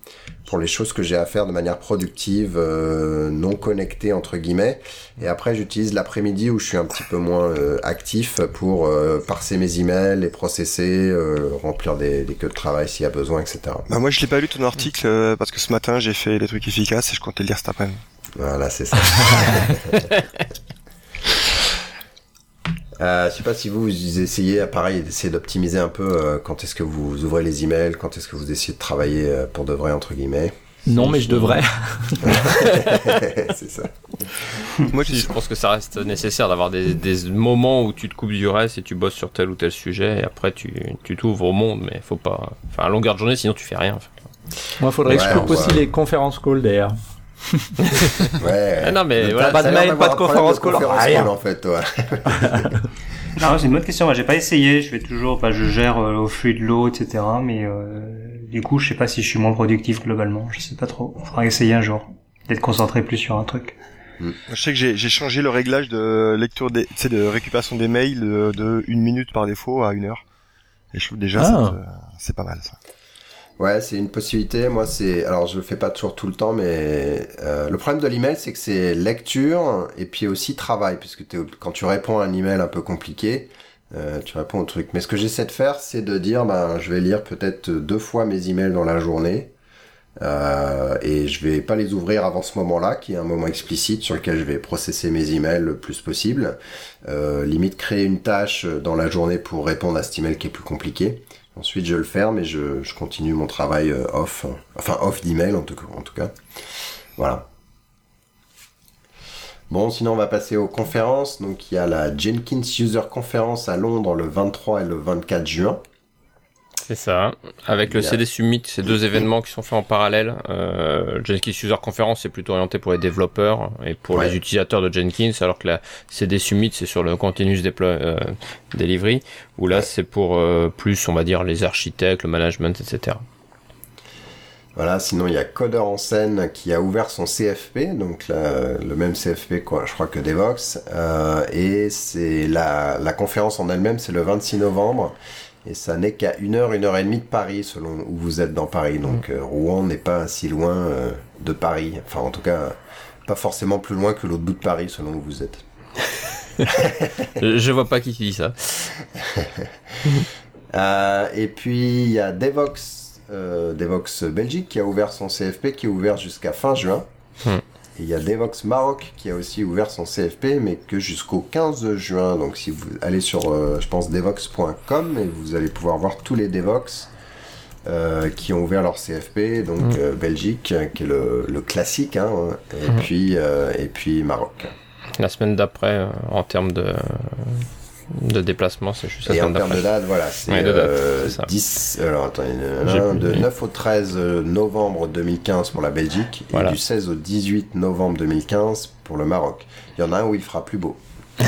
pour les choses que j'ai à faire de manière productive, euh, non connectée entre guillemets. Et après, j'utilise l'après-midi où je suis un petit peu moins euh, actif pour euh, parser mes emails, les processer, euh, remplir des, des queues de travail s'il y a besoin, etc. Bah, moi, je l'ai pas lu ton article euh, parce que ce matin, j'ai fait des trucs efficaces et je comptais le lire cet après-midi. Voilà, c'est ça. (laughs) Euh, je sais pas si vous, vous essayez, pareil, d'essayer d'optimiser un peu euh, quand est-ce que vous ouvrez les emails, quand est-ce que vous essayez de travailler euh, pour de vrai, entre guillemets. Non, mais je devrais. (laughs) (laughs) c'est ça. Moi, je pense que ça reste nécessaire d'avoir des, des moments où tu te coupes du reste et tu bosses sur tel ou tel sujet et après tu tu t'ouvres au monde, mais faut pas. Enfin, à longueur de journée, sinon tu fais rien. en fait. Moi, faudrait que je coupe aussi voit. les conférences call d'ailleurs. Ouais. Ah non, mais voilà, pas de mail, pas de conférence call, rien. en fait, toi. (laughs) Non, c'est une bonne question. Moi, j'ai pas essayé. Je fais toujours, bah, je gère euh, au flux de l'eau, etc. Mais euh, du coup, je sais pas si je suis moins productif globalement. Je sais pas trop. Faudra essayer un jour. D'être concentré plus sur un truc. Je sais que j'ai j'ai changé le réglage de lecture des, de récupération des mails de, de une minute par défaut à une heure. Et je trouve déjà, Ah. ça, euh, c'est pas mal ça. Ouais, c'est une possibilité. Moi, c'est alors je le fais pas toujours tout le temps, mais euh, le problème de l'email, c'est que c'est lecture et puis aussi travail, puisque quand tu réponds à un email un peu compliqué, euh, tu réponds au truc. Mais ce que j'essaie de faire, c'est de dire, ben, je vais lire peut-être deux fois mes emails dans la journée. Euh, et je vais pas les ouvrir avant ce moment-là, qui est un moment explicite sur lequel je vais processer mes emails le plus possible. Euh, limite créer une tâche dans la journée pour répondre à cet email qui est plus compliqué. Ensuite, je le ferme et je, je continue mon travail euh, off, enfin off d'email en tout, en tout cas. Voilà. Bon, sinon on va passer aux conférences. Donc il y a la Jenkins User Conference à Londres le 23 et le 24 juin. C'est ça. Avec le. CD Summit, c'est deux événements qui sont faits en parallèle. Euh, Jenkins User Conference, c'est plutôt orienté pour les développeurs et pour Ouais. les utilisateurs de Jenkins, alors que la CD Summit, c'est sur le Continuous Deploy, euh, Delivery, où là, c'est pour euh, plus, on va dire, les architectes, le management, etc. Voilà, sinon il y a Codeur en scène qui a ouvert son CFP, donc la- le même CFP quoi, je crois que Devox, euh, et c'est la, la conférence en elle-même, c'est le 26 novembre, et ça n'est qu'à une heure, une heure et demie de Paris, selon où vous êtes dans Paris, donc euh, Rouen n'est pas si loin euh, de Paris, enfin en tout cas pas forcément plus loin que l'autre bout de Paris, selon où vous êtes. (laughs) je, vois pas qui dit ça. (laughs) Euh, et puis il y a Devox, Devox Belgique qui a ouvert son CFP, qui est ouvert jusqu'à fin juin. Hmm. Et il y a Devox Maroc qui a aussi ouvert son CFP, mais que jusqu'au 15 juin. Donc si vous allez sur, euh, je pense, devox.com, et vous allez pouvoir voir tous les Devox euh, qui ont ouvert leur CFP. Donc Hmm. euh, Belgique, euh, qui est le, le classique, hein, et, Hmm. puis, et puis Maroc. La semaine d'après, en termes de, de déplacement, c'est juste Et en termes de date, voilà, c'est Ouais, euh, c'est ça. 10, alors attends, J'ai un, plus de le- 9 au 13 novembre 2015 pour la Belgique Voilà. et du 16 au 18 novembre 2015 pour le Maroc. Il y en a un où il fera plus beau. (laughs)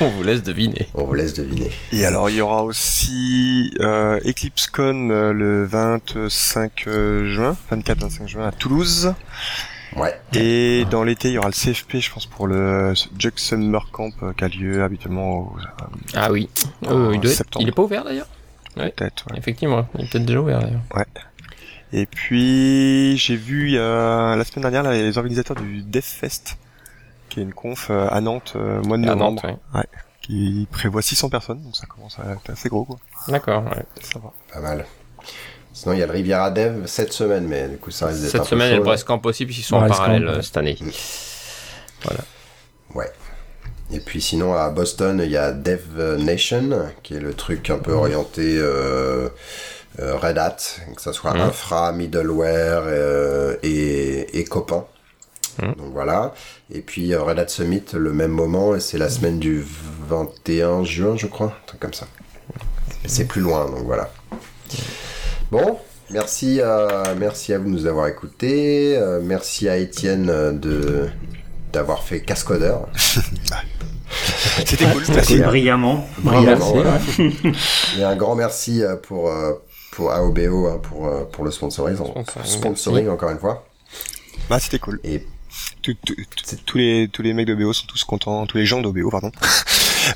On vous laisse deviner. On vous laisse deviner. Et alors, il y aura aussi euh, EclipseCon euh, le 25 euh, juin, 24-25 juin à Toulouse. Ouais. Et dans l'été, il y aura le CFP, je pense, pour le Jug Summer Camp euh, qui a lieu habituellement au, Ah oui. Euh, il, doit être- septembre. il est pas ouvert d'ailleurs peut-être. ouais. Effectivement, il est peut-être déjà ouvert d'ailleurs. Et puis, j'ai vu la semaine dernière là, les organisateurs du DevFest, qui est une conf euh, à Nantes, euh, mois de À novembre, Nantes, ouais. qui prévoit 600 personnes, donc ça commence à être assez gros, quoi. D'accord, ouais. Ça va. Pas mal. Sinon, il y a le Riviera Dev cette semaine, mais du coup, ça risque d'être Cette peu semaine, a chaud, le là. Brest possible, puisqu'ils sont en Brest parallèle Camp, euh, ouais. cette année. Ouais. Et puis sinon à Boston, il y a Dev Nation, qui est le truc un peu orienté euh, euh, Red Hat, que ce soit Mhm. infra, middleware euh, et, et copain. Mhm. Donc voilà. Et puis euh, Red Hat Summit le même moment, et c'est la semaine du 21 juin, je crois, un truc comme ça. Et c'est plus loin, donc voilà. Bon, merci à, merci à vous de nous avoir écoutés. euh, merci à Étienne euh, de d'avoir fait cascodeur. (laughs) C'était cool. Merci. brillamment. Brillamment, Merci, voilà. (laughs) Et un grand merci euh, pour, euh, pour AOBO hein, pour, euh, pour le sponsoring, Sponsoring, sponsoring encore une fois. Bah, c'était cool. Et Tout- tout- tout- tous les tous les mecs d'OBO sont tous contents, tous les gens d'OBO pardon, (laughs)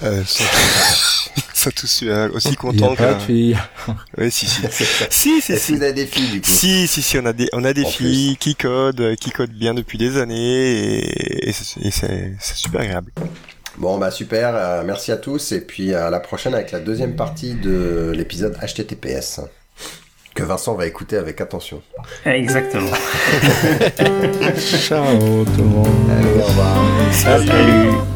euh, sont, (laughs) tous euh, aussi Il y a contents pas de que. filles. (laughs) Ouais, si si. (laughs) Si si si. vous avez des filles du coup Si, si, si, on a des, on a des filles qui codent, euh, qui codent bien depuis des années et, c'est super agréable. Bon bah super, euh, merci à tous et puis à la prochaine avec la deuxième partie de l'épisode HTTPS que Vincent va écouter avec attention. Exactement. Ciao tout le monde. Allez, au revoir. Salut.